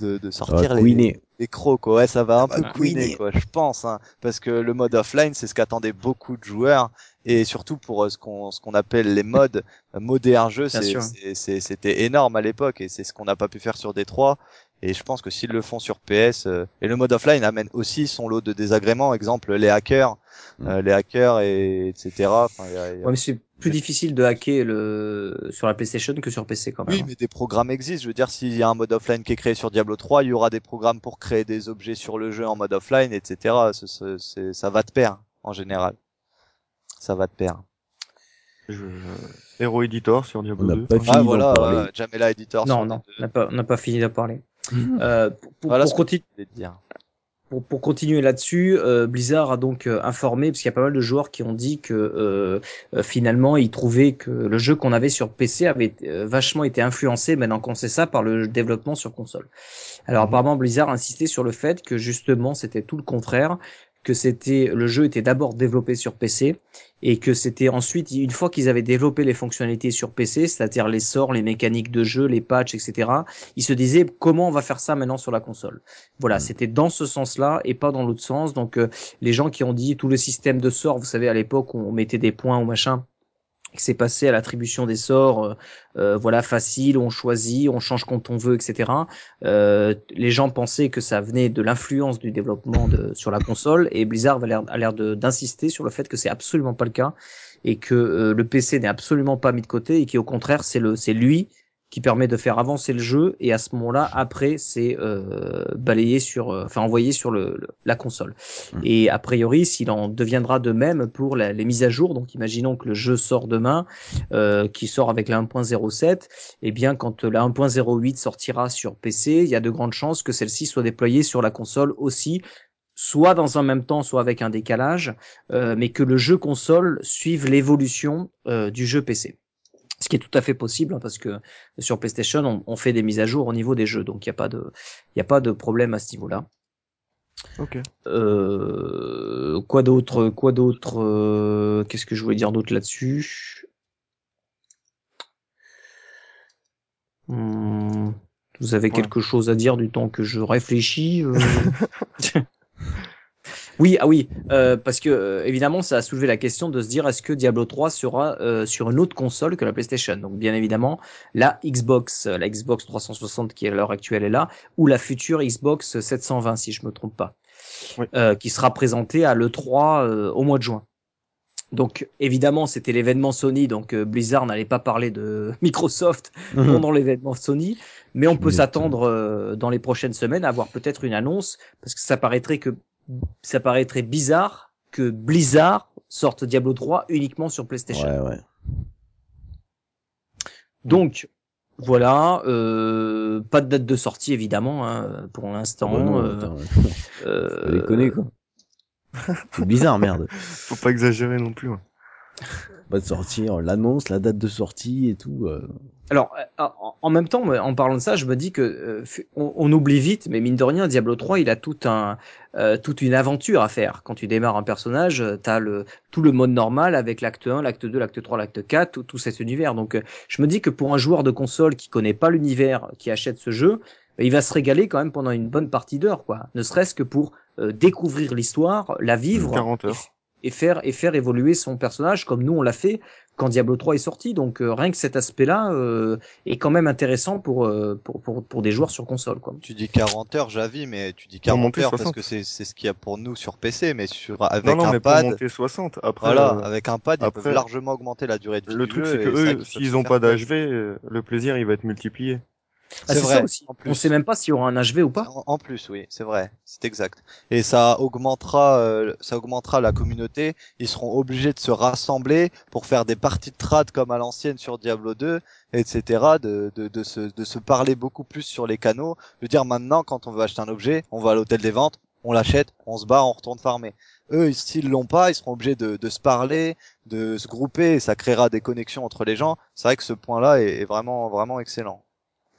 de, de sortir les, les crocs quoi. Ouais, ça va un peu couiner couiner. quoi, je pense, hein, parce que le mode offline c'est ce qu'attendaient beaucoup de joueurs et surtout pour euh, ce qu'on ce qu'on appelle les modes modder un jeu, c'était énorme à l'époque et c'est ce qu'on n'a pas pu faire sur D3. Et je pense que s'ils le font sur PS, euh, et le mode offline amène aussi son lot de désagréments, exemple les hackers, euh, les hackers et etc. Enfin, il y a- il y a- Ouais, mais c'est plus difficile de hacker le sur la PlayStation que sur PC quand même. Oui, mais des programmes existent. Je veux dire, s'il y a un mode offline qui est créé sur Diablo 3, il y aura des programmes pour créer des objets sur le jeu en mode offline, etc. Ce- ce- c'est- ça va de pair, en général. Ça va de pair. Je... Hero Editor sur Diablo On n'a 2. pas enfin, fini Ah, d'en voilà, Jamela Editor. Non, sur non, on n'a pas, on n'a pas fini de parler. Euh, pour, pour- Voilà continu- continuer là-dessus, euh, Blizzard a donc euh, informé, parce qu'il y a pas mal de joueurs qui ont dit que euh, euh, finalement ils trouvaient que le jeu qu'on avait sur PC avait vachement été influencé, maintenant qu'on sait ça, par le développement sur console. Alors Mhm. apparemment Blizzard insistait sur le fait que justement c'était tout le contraire, que c'était le jeu était d'abord développé sur PC et que c'était ensuite une fois qu'ils avaient développé les fonctionnalités sur PC, c'est-à-dire les sorts, les mécaniques de jeu, les patchs, etc. Ils se disaient comment on va faire ça maintenant sur la console? Voilà, Mm. c'était dans ce sens-là et pas dans l'autre sens. Donc euh, les gens qui ont dit tout le système de sorts, vous savez à l'époque on mettait des points ou machin, que c'est passé à l'attribution des sorts, euh, euh, voilà facile, on choisit, on change quand on veut, etc. Euh, les gens pensaient que ça venait de l'influence du développement de, sur la console et Blizzard a l'air, d'insister sur le fait que c'est absolument pas le cas et que euh, le PC n'est absolument pas mis de côté et qu'au contraire c'est le c'est lui qui permet de faire avancer le jeu et à ce moment-là après c'est euh, balayé sur euh, enfin envoyé sur le, le- la console Mm. et a priori s'il en deviendra de même pour la- les mises à jour donc imaginons que le jeu sort demain euh, qui sort avec la 1.07 eh bien quand la 1.08 sortira sur PC il y a de grandes chances que celle-ci soit déployée sur la console aussi soit dans un même temps, soit avec un décalage, euh, mais que le jeu console suive l'évolution euh, du jeu PC. Ce qui est tout à fait possible hein, parce que sur PlayStation, on, on fait des mises à jour au niveau des jeux, donc il n'y a pas de, il y a pas de problème à ce niveau-là. Ok. Euh, quoi d'autre, quoi d'autre, euh, qu'est-ce que je voulais dire d'autre là-dessus? Hmm, Vous avez Ouais. quelque chose à dire du temps que je réfléchis euh? Oui, ah oui, euh, parce que euh, évidemment, ça a soulevé la question de se dire est-ce que Diablo 3 sera euh, sur une autre console que la PlayStation? Donc bien évidemment, la Xbox, euh, la Xbox 360 qui à l'heure actuelle est là, ou la future Xbox 720 si je me trompe pas, Oui. euh, qui sera présentée à l'E3 euh, au mois de juin. Donc évidemment, c'était l'événement Sony, donc euh, Blizzard n'allait pas parler de Microsoft pendant l'événement Sony, mais on peut s'attendre euh, dans les prochaines semaines à avoir peut-être une annonce, parce que ça paraîtrait que ça paraîtrait bizarre que Blizzard sorte Diablo 3 uniquement sur PlayStation. Ouais, ouais. Donc voilà, euh, pas de date de sortie évidemment hein, pour l'instant. Bah euh, attends, euh, faut déconner, quoi. C'est bizarre, merde. Faut pas exagérer non plus. hein. De sortir, l'annonce, la date de sortie et tout. euh. Alors, euh, en même temps, en parlant de ça, je me dis que euh, on, on oublie vite, mais mine de rien, Diablo 3, il a tout un, euh, toute une aventure à faire. Quand tu démarres un personnage, euh, t'as le tout le mode normal avec l'acte 1, l'acte 2, l'acte 3, l'acte 4, tout, tout cet univers. Donc, je me dis que pour un joueur de console qui connaît pas l'univers, qui achète ce jeu, euh, il va se régaler quand même pendant une bonne partie d'heures, quoi. Ne serait-ce que pour euh, découvrir l'histoire, la vivre 40 et heures. Et faire et faire évoluer son personnage comme nous on l'a fait quand Diablo 3 est sorti. Donc euh, rien que cet aspect-là euh, est quand même intéressant pour, euh, pour, pour, pour des joueurs sur console. Quoi. Tu dis 40 heures, j'avis, mais tu dis Pour 40 monter heures parce 60. que c'est c'est ce qu'il y a pour nous sur PC, mais sur avec Non, non, un mais pour pad, monter 60. Après, voilà, euh, avec un pad, ils après- peuvent largement augmenter la durée de vie le truc, c'est que eux, s'ils ont pas d'HV, le plaisir, il va être multiplié. Ah, C'est vrai, ça aussi. en plus. On sait même pas s'il y aura un HV ou pas. En, en plus, oui, c'est vrai, c'est exact. Et ça augmentera, euh, ça augmentera la communauté. Ils seront obligés de se rassembler pour faire des parties de trad comme à l'ancienne sur Diablo 2, etc. De, de, de, se, de se parler beaucoup plus sur les canaux. Je veux dire, maintenant, quand on veut acheter un objet, on va à l'hôtel des ventes, on l'achète, on se bat, on retourne farmer. Eux, s'ils l'ont pas, ils seront obligés de, de se parler, de se grouper, et ça créera des connexions entre les gens. C'est vrai que ce point-là est, est vraiment, vraiment excellent.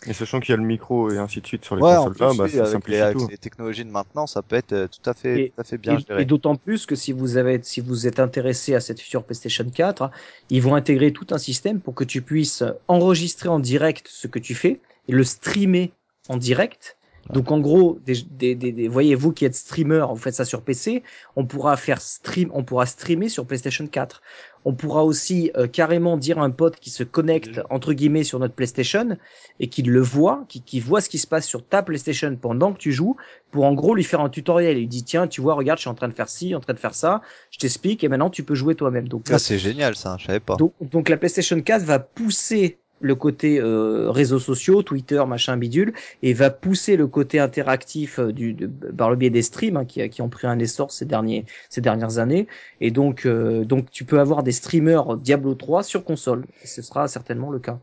Et sachant qu'il y a le micro et ainsi de suite sur les Ouais, consoles là, bah, ça avec, simplifie les, avec tout. les technologies de maintenant, ça peut être euh, tout à fait, Et- tout à fait bien Et, géré. et d'autant plus que si vous avez, si vous êtes intéressé à cette future PlayStation 4, hein, ils vont intégrer tout un système pour que tu puisses enregistrer en direct ce que tu fais et le streamer en direct. Donc en gros, des, des, des, des- voyez vous qui êtes streamer, vous faites ça sur PC, on pourra faire stream, on pourra streamer sur PlayStation 4. On pourra aussi euh, carrément dire à un pote qui se connecte entre guillemets sur notre PlayStation et qui le voit, qui, qui voit ce qui se passe sur ta PlayStation pendant que tu joues, pour en gros lui faire un tutoriel. Il dit tiens, tu vois, regarde, je suis en train de faire ci, en train de faire ça, je t'explique et maintenant tu peux jouer toi-même. Donc, Ah, c'est génial ça, je savais pas. donc, donc la PlayStation 4 va pousser le côté euh, réseaux sociaux, Twitter, machin, bidule, et va pousser le côté interactif euh, du, de- par le biais des streams hein, qui, a- qui ont pris un essor ces derniers ces dernières années. Et donc euh, donc tu peux avoir des streamers Diablo 3 sur console. Et ce sera certainement le cas.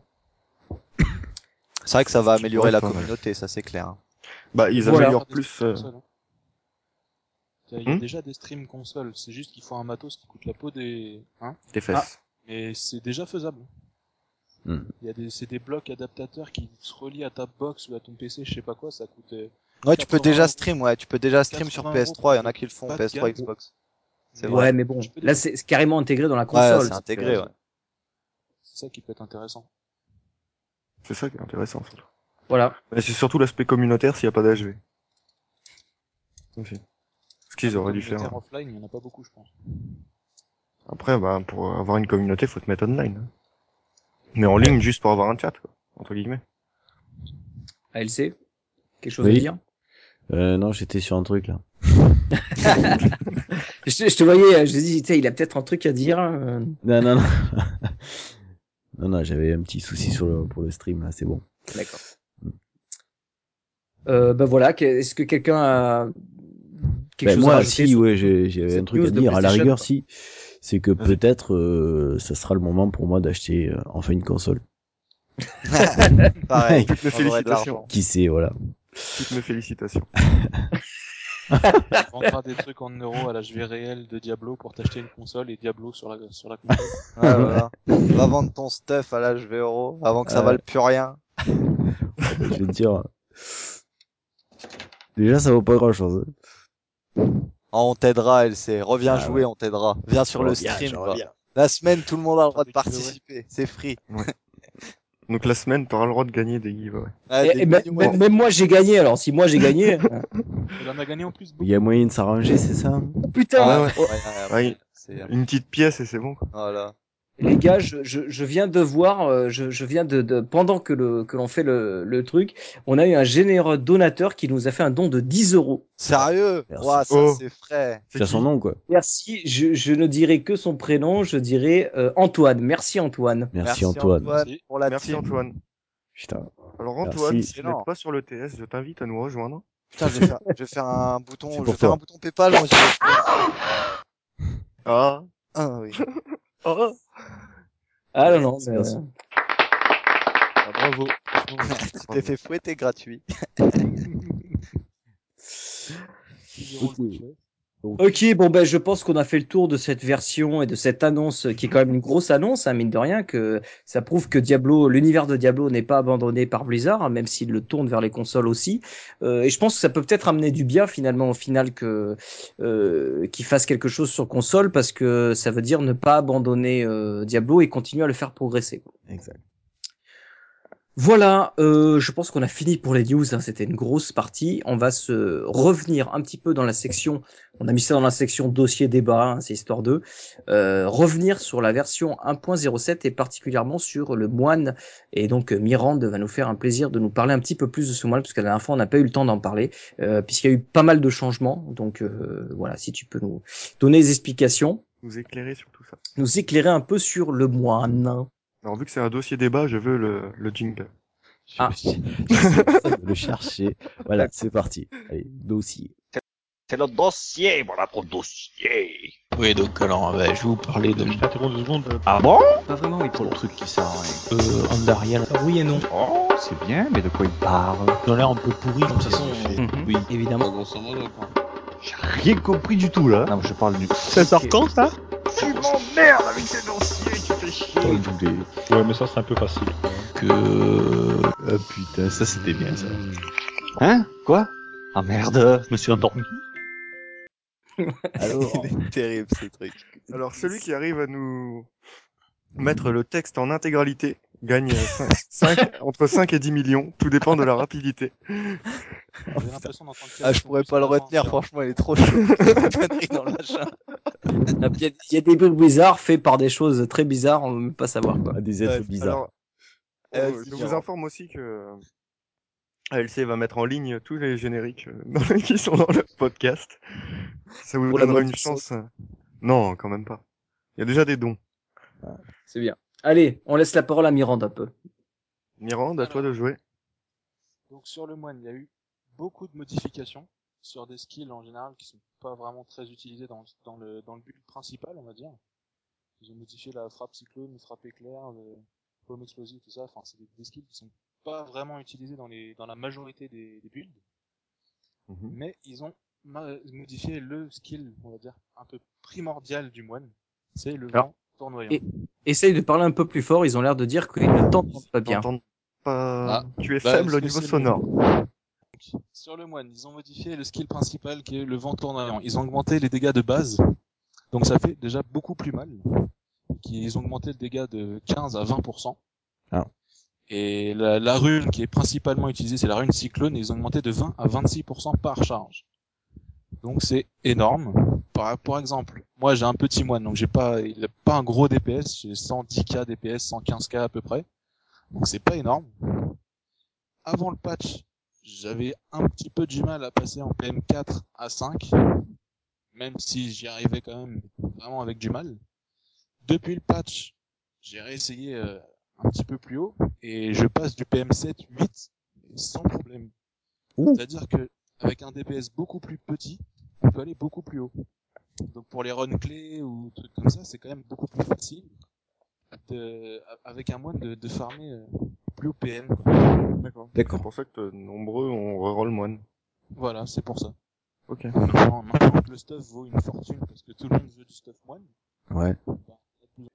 C'est vrai que ça va améliorer la communauté, ça c'est clair. Bah, ils Voilà. améliorent plus. euh, hein. Il y a Hmm déjà des streams console, c'est juste qu'il faut un matos qui coûte la peau des... Hein des fesses. Mais c'est déjà faisable. Hmm. Il y a des, c'est des blocs adaptateurs qui se relient à ta box ou à ton PC, je sais pas quoi, ça coûte... euh, Ouais, tu peux 80 déjà stream, ouais, tu peux déjà stream sur 80 euros PS3, il y en a qui le font, pas de PS3, gamme. Xbox. C'est Ouais, vrai. mais bon, là c'est carrément intégré dans la Ouais, console. c'est intégré, ouais. C'est ça qui peut être intéressant. C'est ça qui est intéressant. surtout. Voilà. Mais c'est surtout l'aspect communautaire s'il n'y a pas d'HV. Aussi. Ce qu'ils auraient dû faire. Communautaire offline, il y en a pas beaucoup, je pense. Après, bah, pour avoir une communauté, faut te mettre online. hein. Mais en ligne, juste pour avoir un chat, quoi, entre guillemets. ALC, quelque chose Oui. à dire? Euh, non, j'étais sur un truc là. je, te- je te voyais, je dis, tu sais, il a peut-être un truc à dire. euh. Non, non, non. non, non, j'avais un petit souci sur le, pour le stream là, c'est bon. D'accord. Euh, ben voilà, est-ce que quelqu'un a quelque Ben, chose à moi, rajouter si, ouais, j'ai j'avais un truc à dire. À la rigueur, quoi? si, c'est que peut-être euh, ça sera le moment pour moi d'acheter euh, enfin une console. Pareil, Toutes mes félicitations. Qui sait, voilà. Toutes mes félicitations. Tu vendras des trucs en euros à l'HV réel de Diablo pour t'acheter une console et Diablo sur la, sur la console. Ouais, voilà. Va vendre ton stuff à l'HV euro avant que ça vale plus rien. Je vais te dire. Déjà, ça vaut pas grand chose. On t'aidera, LC. Reviens Ah jouer, on t'aidera. Viens sur le stream, quoi. La semaine, tout le monde a le droit de participer. C'est free. Donc la semaine, t'auras le droit de gagner des giveaways. Ah, même, moi j'ai gagné, alors si moi j'ai gagné, Il en a gagné en plus beaucoup. Il y a moyen de s'arranger, c'est ça putain, Ouais, ouais. Ouais, ouais, Ouais. c'est- Une petite pièce et c'est bon. quoi. Voilà. Les gars, je, je, je viens de voir, euh, je, je viens de, de pendant que le que l'on fait le, le truc, on a eu un généreux donateur qui nous a fait un don de 10 euros. Sérieux? Merci. Ouah, ça Oh. c'est frais. C'est son nom, quoi. Merci, je, je ne dirai que son prénom, je dirais euh, Antoine. Merci Antoine. Merci, Antoine. Merci. pour la Merci team. Antoine. Putain. Alors Merci. Antoine, si tu n'es pas sur le TS, je t'invite à nous rejoindre. Putain, je vais faire, je vais faire un bouton, je vais faire un bouton PayPal. Moi, je vais- Ah. Ah oui. Ah. Ah non, non, mais, Merci. Ah, bravo. tu t'es fait fouetter gratuit. Ok. Ok, bon ben je pense qu'on a fait le tour de cette version et de cette annonce qui est quand même une grosse annonce, hein, mine de rien, que ça prouve que Diablo, l'univers de Diablo n'est pas abandonné par Blizzard, hein, même s'il le tourne vers les consoles aussi. Euh, et je pense que ça peut peut-être amener du bien finalement au final que euh, qu'il fasse quelque chose sur console parce que ça veut dire ne pas abandonner euh, Diablo et continuer à le faire progresser. Exact. Voilà, euh, je pense qu'on a fini pour les news. hein, C'était une grosse partie. On va se revenir un petit peu dans la section. On a mis ça dans la section dossier débat, hein, c'est histoire de euh, revenir sur la version 1.07 et particulièrement sur le moine. Et donc euh, Mirande va nous faire un plaisir de nous parler un petit peu plus de ce moine parce que la dernière fois on n'a pas eu le temps d'en parler euh, puisqu'il y a eu pas mal de changements. Donc euh, voilà, si tu peux nous donner des explications, Vous éclairer sur tout ça. nous éclairer un peu sur le moine. Alors vu que c'est un dossier débat, je veux le, le jingle. Ah. le chercher. Voilà, c'est parti. Allez, dossier. C'est notre dossier, voilà ton dossier. Oui, donc alors, je vais vous parler de... Je t'interromps deux secondes. Ah bon? Pas vraiment, oui, pour le truc qui sert à rien. Euh, Andariel. Oui et non. Oh, c'est bien, mais de quoi il parle? Ont l'air un peu pourris. De toute façon, Mhm, oui. Évidemment. J'ai rien compris du tout là. Non, je parle du... Ça sort quand ça? Tu m'emmerdes avec tes dossiers, tu fais chier. Oh, Ouais, mais ça c'est un peu facile. Que... Ah putain, ça c'était bien ça. Hein? Quoi? Ah merde, je me suis endormi. Alors, Il est terrible ce truc. Alors celui qui arrive à nous mettre le texte en intégralité gagne 5, entre 5 et 10 millions, tout dépend de la rapidité. Ah, je pourrais pas le retenir, franchement. franchement, il est trop chaud. Dans machin. Il y, a, il y a des bruits bizarres faits par des choses très bizarres, on ne peut pas savoir quoi. à des êtres Ouais, bizarres. Alors, Euh, euh, je vous informe aussi que ALC va mettre en ligne tous les génériques euh, qui sont dans le podcast. Ça vous Pour donnera une chance. euh, Non, quand même pas. Il y a déjà des dons. C'est bien. Allez, on laisse la parole à Mirande un peu. Mirande, à toi de jouer. Donc sur le moine, il y a eu beaucoup de modifications sur des skills en général qui sont pas vraiment très utilisés dans, dans le dans le build principal, on va dire. Ils ont modifié la frappe cyclone, la frappe éclair, le pomme explosive, tout ça. Enfin, c'est des, des skills qui sont pas vraiment utilisés dans les dans la majorité des, des builds, Mhm. mais ils ont modifié le skill, on va dire, un peu primordial du moine. C'est le Alors, vent tournoyant. et- Essaye de parler un peu plus fort, ils ont l'air de dire qu'ils ne t'entendent pas bien. Pas... Ah. Tu es Bah, faible au niveau sonore. Sur le moine, ils ont modifié le skill principal qui est le vent tournoyant. Ils ont augmenté les dégâts de base, donc ça fait déjà beaucoup plus mal. Ils ont augmenté le dégât de 15 à 20%. Ah. Et la, la rune qui est principalement utilisée, c'est la rune cyclone, et ils ont augmenté de 20 à 26% par charge. Donc c'est énorme. Par, par exemple, moi j'ai un petit moine, donc j'ai pas, il a pas un gros DPS, j'ai 110k DPS, 115k à peu près. Donc c'est pas énorme. Avant le patch, j'avais un petit peu du mal à passer en PM4 à 5, même si j'y arrivais quand même vraiment avec du mal. Depuis le patch, j'ai réessayé euh, un petit peu plus haut et je passe du PM7 8 sans problème. C'est-à-dire que avec un DPS beaucoup plus petit, on peut aller beaucoup plus haut. Donc pour les runs clés ou trucs comme ça, c'est quand même beaucoup plus facile de, avec un moine de, de farmer euh, plus haut PM. quoi. D'accord. D'accord. C'est pour ça que euh, nombreux on reroll moine. Voilà, c'est pour ça. Ok. Maintenant, maintenant que le stuff vaut une fortune parce que tout le monde veut du stuff moine. Ouais.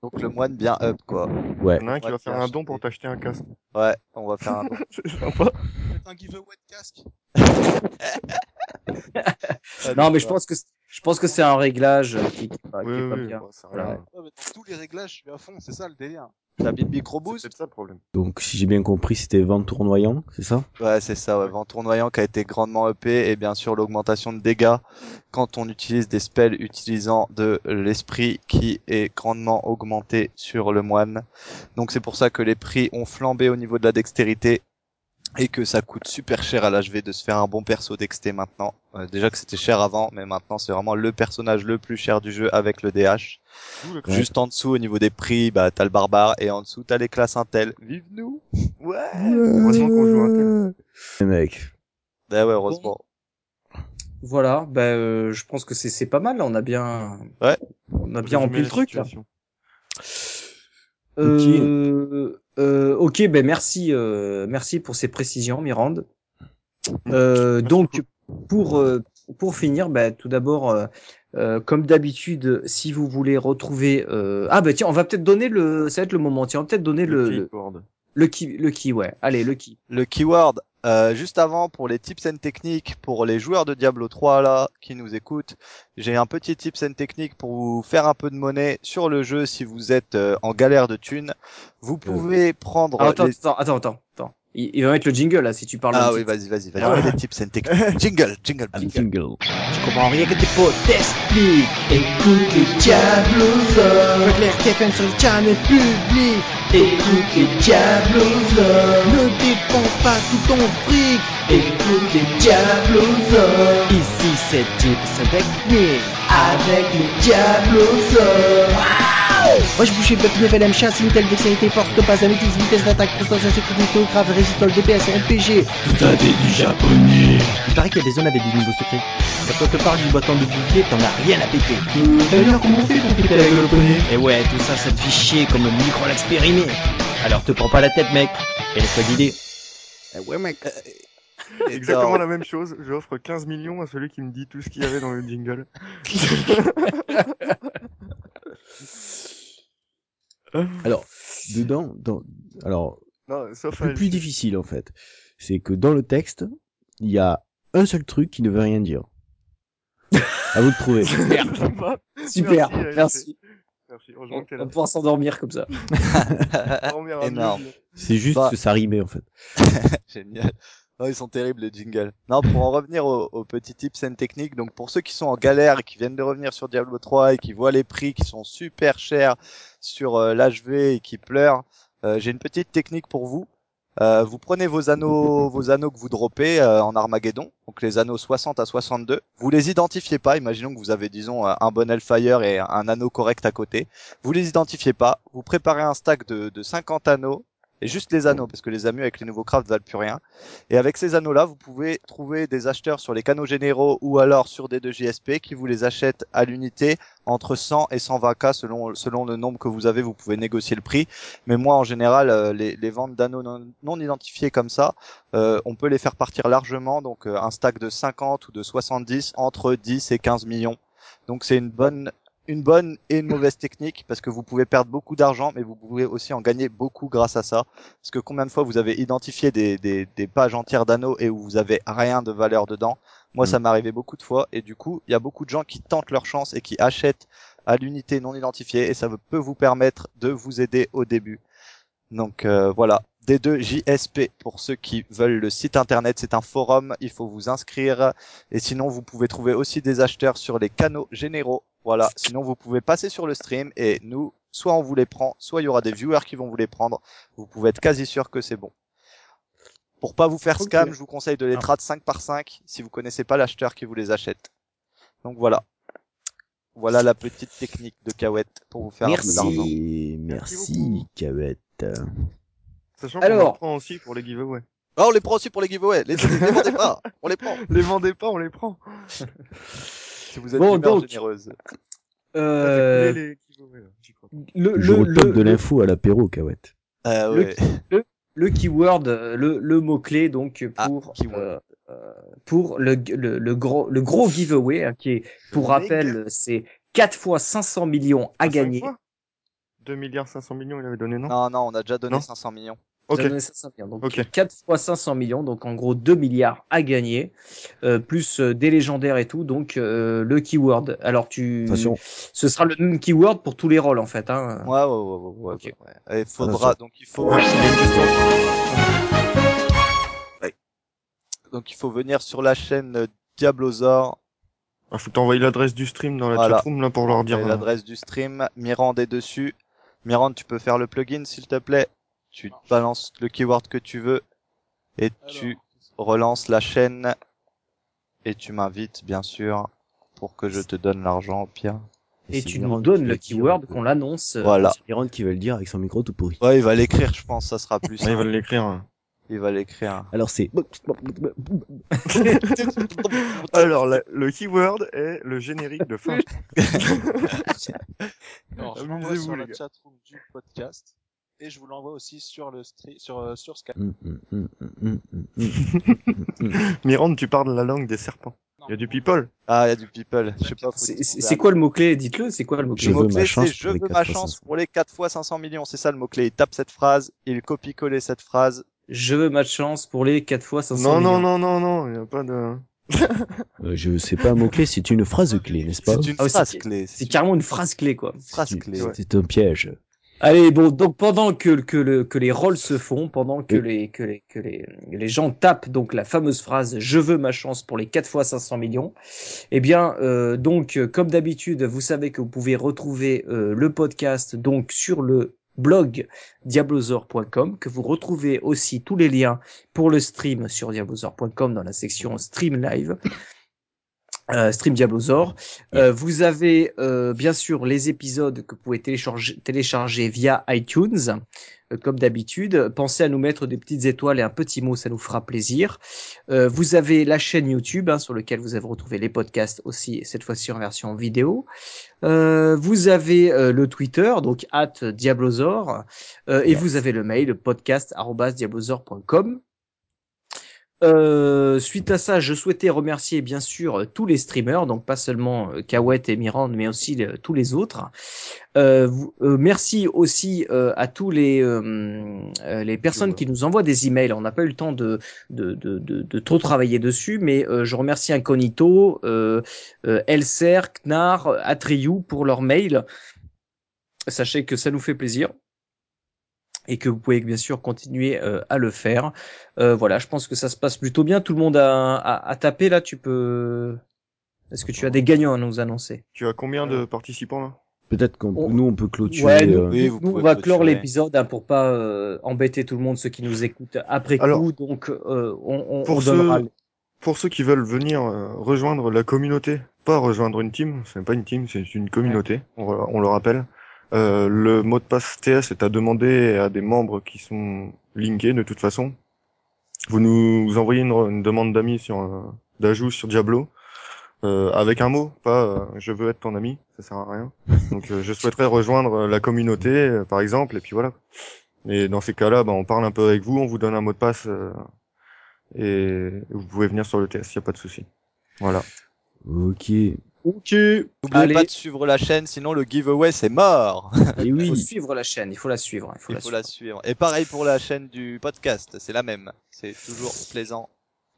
Donc le moine bien up, quoi. Ouais. Il y en a un qui va faire un don pour t'acheter un casque. Ouais, on va faire un don. C'est sympa. Faites un giveaway de casque. Non, mais je pense que je pense que c'est un réglage qui, qui, qui Oui, est pas oui, bien. bon, ça Voilà. rien. Ouais, mais dans tous les réglages, je suis à fond, c'est ça le délire. La Microboost ça le problème. Donc, si j'ai bien compris, c'était vent tournoyant, c'est ça? Ouais, c'est ça, ouais. Vent tournoyant qui a été grandement EP et bien sûr l'augmentation de dégâts quand on utilise des spells utilisant de l'esprit qui est grandement augmenté sur le moine. Donc c'est pour ça que les prix ont flambé au niveau de la dextérité et que ça coûte super cher à l'HV de se faire un bon perso dexté maintenant. Euh, déjà que c'était cher avant, mais maintenant c'est vraiment le personnage le plus cher du jeu avec le DH. Juste en dessous au niveau des prix, bah t'as le barbare et en dessous t'as les classes Intel. Vive nous Ouais Heureusement qu'on joue un tel. Les mecs. Bah ouais, heureusement. Voilà, bah, euh, je pense que c'est pas mal. Là, on a bien, Ouais. on a bien rempli le truc là. Euh, euh, ok, ben merci, euh, merci pour ces précisions, Mirande. Euh, donc pour euh, pour finir, ben, tout d'abord, euh, comme d'habitude, si vous voulez retrouver, euh, ah ben tiens, on va peut-être donner le, ça va être le moment, tiens, on va peut-être donner le le. Le key, le key, ouais. Allez, le key. Le keyword, euh, juste avant, pour les tips and techniques, pour les joueurs de Diablo 3 là, qui nous écoutent, j'ai un petit tips and technique pour vous faire un peu de monnaie sur le jeu si vous êtes euh, en galère de thunes. Vous pouvez prendre Ah, attends, les- attends, attends, attends, attends. Il, il va mettre le jingle là si tu parles. Ah oui, vas-y, vas-y, vas-y. Ah. Les tips and techniques. Jingle, jingle, jingle. jingle. Tu comprends rien que tes potes t'expliquent. Écoute les Diablos Claire TFM sur le channel public. Écoute les Diablos Ne dépense pas tout ton fric. Écoute les Diablos Ici c'est Tips and. Avec les Diablos Moi je bouge Buck Level M chasse, Intel, Dextérité, Force, Topaz, Améthyste, Vitesse d'attaque, Constance, Insécurité, Grave, Résistol, DPS, RPG. Tout un du japonais. Il paraît qu'il y a des zones avec des niveaux secrets. Quand on te parle du bâton de bouclier, t'en as rien à péter. D'ailleurs, comment on fait pour péter avec le japonais Et ouais, tout ça, ça te fait chier comme un micro l'expérimé. Alors te prends pas la tête, mec. Et laisse-toi guider. ouais, mec. Exactement la même chose. J'offre 15 millions à celui qui me dit tout ce qu'il y avait dans le jingle. Alors, dedans, dans, alors, Non, sauf le plus difficile en fait, c'est que dans le texte, il y a un seul truc qui ne veut rien dire. à vous de trouver. Super, Merci, merci. Merci. Heureusement On là. pouvoir s'endormir comme ça. Énorme. C'est juste Bah. que ça rimait en fait. Génial. Oh, ils sont terribles les jingles. Non, pour en revenir aux, aux petits tips and techniques, donc pour ceux qui sont en galère et qui viennent de revenir sur Diablo 3 et qui voient les prix qui sont super chers sur euh, l'HV et qui pleurent, euh, j'ai une petite technique pour vous. Euh, vous prenez vos anneaux, vos anneaux que vous droppez euh, en Armageddon, donc les anneaux 60 à 62. Vous les identifiez pas. Imaginons que vous avez, disons, un bon Hellfire et un anneau correct à côté. Vous les identifiez pas. Vous préparez un stack de, de 50 anneaux et juste les anneaux parce que les amus avec les nouveaux crafts valent plus rien. Et avec ces anneaux-là, vous pouvez trouver des acheteurs sur les canaux généraux ou alors sur des 2 JSP qui vous les achètent à l'unité entre 100 et 120k selon selon le nombre que vous avez. Vous pouvez négocier le prix. Mais moi, en général, euh, les, les ventes d'anneaux non, non identifiés comme ça, euh, on peut les faire partir largement. Donc euh, un stack de 50 ou de 70 entre 10 et 15 millions. Donc c'est une bonne une bonne et une mauvaise technique parce que vous pouvez perdre beaucoup d'argent, mais vous pouvez aussi en gagner beaucoup grâce à ça. Parce que combien de fois vous avez identifié des, des, des pages entières d'anneaux et où vous avez rien de valeur dedans? Moi, ça m'est arrivé beaucoup de fois et du coup, il y a beaucoup de gens qui tentent leur chance et qui achètent à l'unité non identifiée et ça peut vous permettre de vous aider au début. Donc euh, voilà, D2 JSP pour ceux qui veulent le site internet, c'est un forum, il faut vous inscrire et sinon vous pouvez trouver aussi des acheteurs sur les canaux généraux. Voilà, sinon vous pouvez passer sur le stream et nous, soit on vous les prend, soit il y aura des viewers qui vont vous les prendre. Vous pouvez être quasi sûr que c'est bon. Pour pas vous faire scam, je vous conseille de les trade 5 par 5 si vous connaissez pas l'acheteur qui vous les achète. Donc voilà. Voilà la petite technique de Kawet pour vous faire un peu d'argent. Merci, merci, Cavette. Sachant qu'on Alors. en prend aussi pour les giveaways. Ah, on les prend aussi pour les giveaways. Les, les vendez pas. On les prend. Les vendez pas, on les prend. Si vous êtes Bon, donc, généreuse. Euh, les giveaways, crois le, le, de le, l'info à l'apéro, Cavette. Ah le- ouais. le keyword, euh, le, le mot clé donc Ah, pour euh, euh, pour le, le, le gros le gros giveaway hein, qui est pour Le rappel c'est 4 fois 500 millions à Ah, gagner. fois? 2 milliards 500 millions, il avait donné, non? Non, non, on a déjà donné Non? 500 millions. Vous Ok. avez donné 500 millions. Donc Ok. 4 fois 500 millions, donc en gros 2 milliards à gagner, euh, plus euh, des légendaires et tout, donc euh, le keyword. Alors tu, Attention. ce sera le même keyword pour tous les rôles en fait. Hein. Ouais, ouais, ouais, ouais, ouais, Ok. ouais. Et faudra, Attention. donc il faut, donc il faut venir sur la chaîne euh, Diablosaur, Ah, faut t'envoyer l'adresse du stream dans la Voilà. chatroom là pour leur dire. euh, l'adresse du stream, Mirand est dessus. Mirand, tu peux faire le plugin s'il te plaît? Tu te balances le keyword que tu veux et tu relances la chaîne et tu m'invites bien sûr pour que je te donne l'argent au pire. Et tu nous donnes va le keyword qu'on l'annonce. euh, Voilà. C'est qui va le dire avec son micro tout pourri. Ouais, il va l'écrire, je pense, ça sera plus ils simple. veulent l'écrire. hein. Il va l'écrire. Alors c'est Alors la- le keyword est le générique de fin. Alors, je sur la chatroom du podcast et je vous l'envoie aussi sur le stream, sur, euh, sur Skype. Hum, hum, hum, hum, hum, hum, hum. Mirande, tu parles la langue des serpents. Il y a du people. Ah, il y a du people. Je sais pas. faut C'est quoi le mot clé Dites-le. C'est quoi le mot Je clé Le ma chance c'est je pour les veux 4 ma fois chance 500. pour les 4 fois 500 millions. C'est ça le mot-clé. Il tape cette phrase, il copie-coller cette phrase. Je veux ma chance pour les 4 fois 500 Non, millions. non, non, non, non, il y a pas de. Euh, je sais pas un mot clé, c'est une phrase clé, n'est-ce pas C'est une Ah phrase c'est- clé. C'est carrément une phrase clé quoi. phrase C'est- clé. C'est un piège. Allez, bon, donc pendant que, que, le, que les rôles se font, pendant que, Oui. les, que, les, que les, les gens tapent donc la fameuse phrase « Je veux ma chance pour les 4 fois 500 millions », eh bien, euh, donc, comme d'habitude, vous savez que vous pouvez retrouver euh, le podcast donc sur le blog diablozor.com, que vous retrouvez aussi tous les liens pour le stream sur diablozor.com dans la section Stream Live. Euh, Stream Diablozor. Euh, vous avez euh, bien sûr les épisodes que vous pouvez télécharger, télécharger via iTunes, euh, comme d'habitude. Pensez à nous mettre des petites étoiles et un petit mot, ça nous fera plaisir. Euh, vous avez la chaîne YouTube hein, sur laquelle vous avez retrouvé les podcasts aussi, cette fois-ci en version vidéo. Euh, vous avez euh, le Twitter, donc at Diablozor, euh, et vous avez le mail podcast@diablozor.com. Euh, suite à ça, je souhaitais remercier bien sûr tous les streamers, donc pas seulement euh, Kawet et Mirand, mais aussi euh, tous les autres. Euh, vous- euh, merci aussi euh, à tous les les personnes qui nous envoient des emails. On n'a pas eu le temps de de, de, de, de trop travailler dessus, mais euh, je remercie Incognito, euh, euh, Elser, Knar, Atriou pour leurs mails. Sachez que ça nous fait plaisir et que vous pouvez bien sûr continuer euh, à le faire. Euh, voilà, je pense que ça se passe plutôt bien. Tout le monde a, a, a tapé là. Tu peux. Est-ce que tu as des gagnants à nous annoncer? Tu as combien de participants là? Peut-être qu'on On- nous on peut clôturer. Ouais, nous, euh, Oui, nous, vous nous, on va clore l'épisode hein, pour pas euh, embêter tout le monde, ceux qui nous écoutent après Alors, coup. Donc, euh, on, on, pour on ceux- donnera. Pour ceux qui veulent venir euh, rejoindre la communauté, pas rejoindre une team, c'est pas une team, c'est une communauté, on, on le rappelle. Euh, le mot de passe TS est à demander à des membres qui sont linkés de toute façon. Vous nous envoyez une, une demande d'amis sur euh, d'ajout sur Diablo euh, avec un mot, pas euh, je veux être ton ami, ça sert à rien. Donc euh, je souhaiterais rejoindre la communauté par exemple et puis voilà. Et dans ces cas-là, bah, on parle un peu avec vous, on vous donne un mot de passe et vous pouvez venir sur le TS, y a pas de souci. Voilà. Ok. Ok. N'oubliez Allez. pas de suivre la chaîne, sinon le giveaway c'est mort. Et Il faut oui. suivre la chaîne. Il faut la suivre. Il faut, Il la, faut suivre. la suivre. Et pareil pour la chaîne du podcast, c'est la même. C'est toujours plaisant.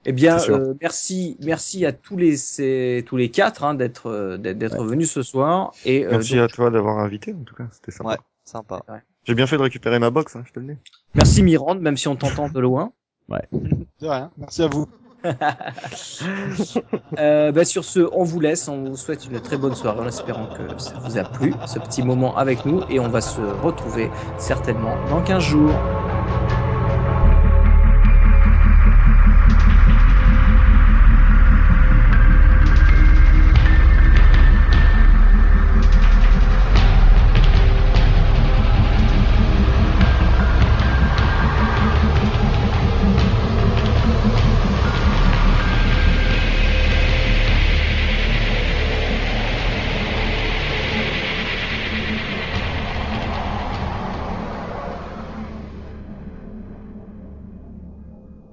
Eh bien, euh, merci, merci à tous les ces- tous les quatre hein, d'être d'être venus ce soir. Et euh, Merci donc, à toi d'avoir invité, en tout cas, c'était sympa. Ouais, sympa. J'ai bien fait de récupérer ma box, hein, je te le dis. merci Mirande, même si on t'entend de loin. De rien. Merci à vous. Euh, bah, sur ce, on vous laisse, on vous souhaite une très bonne soirée en espérant que ça vous a plu, ce petit moment avec nous, et on va se retrouver certainement dans 15 jours.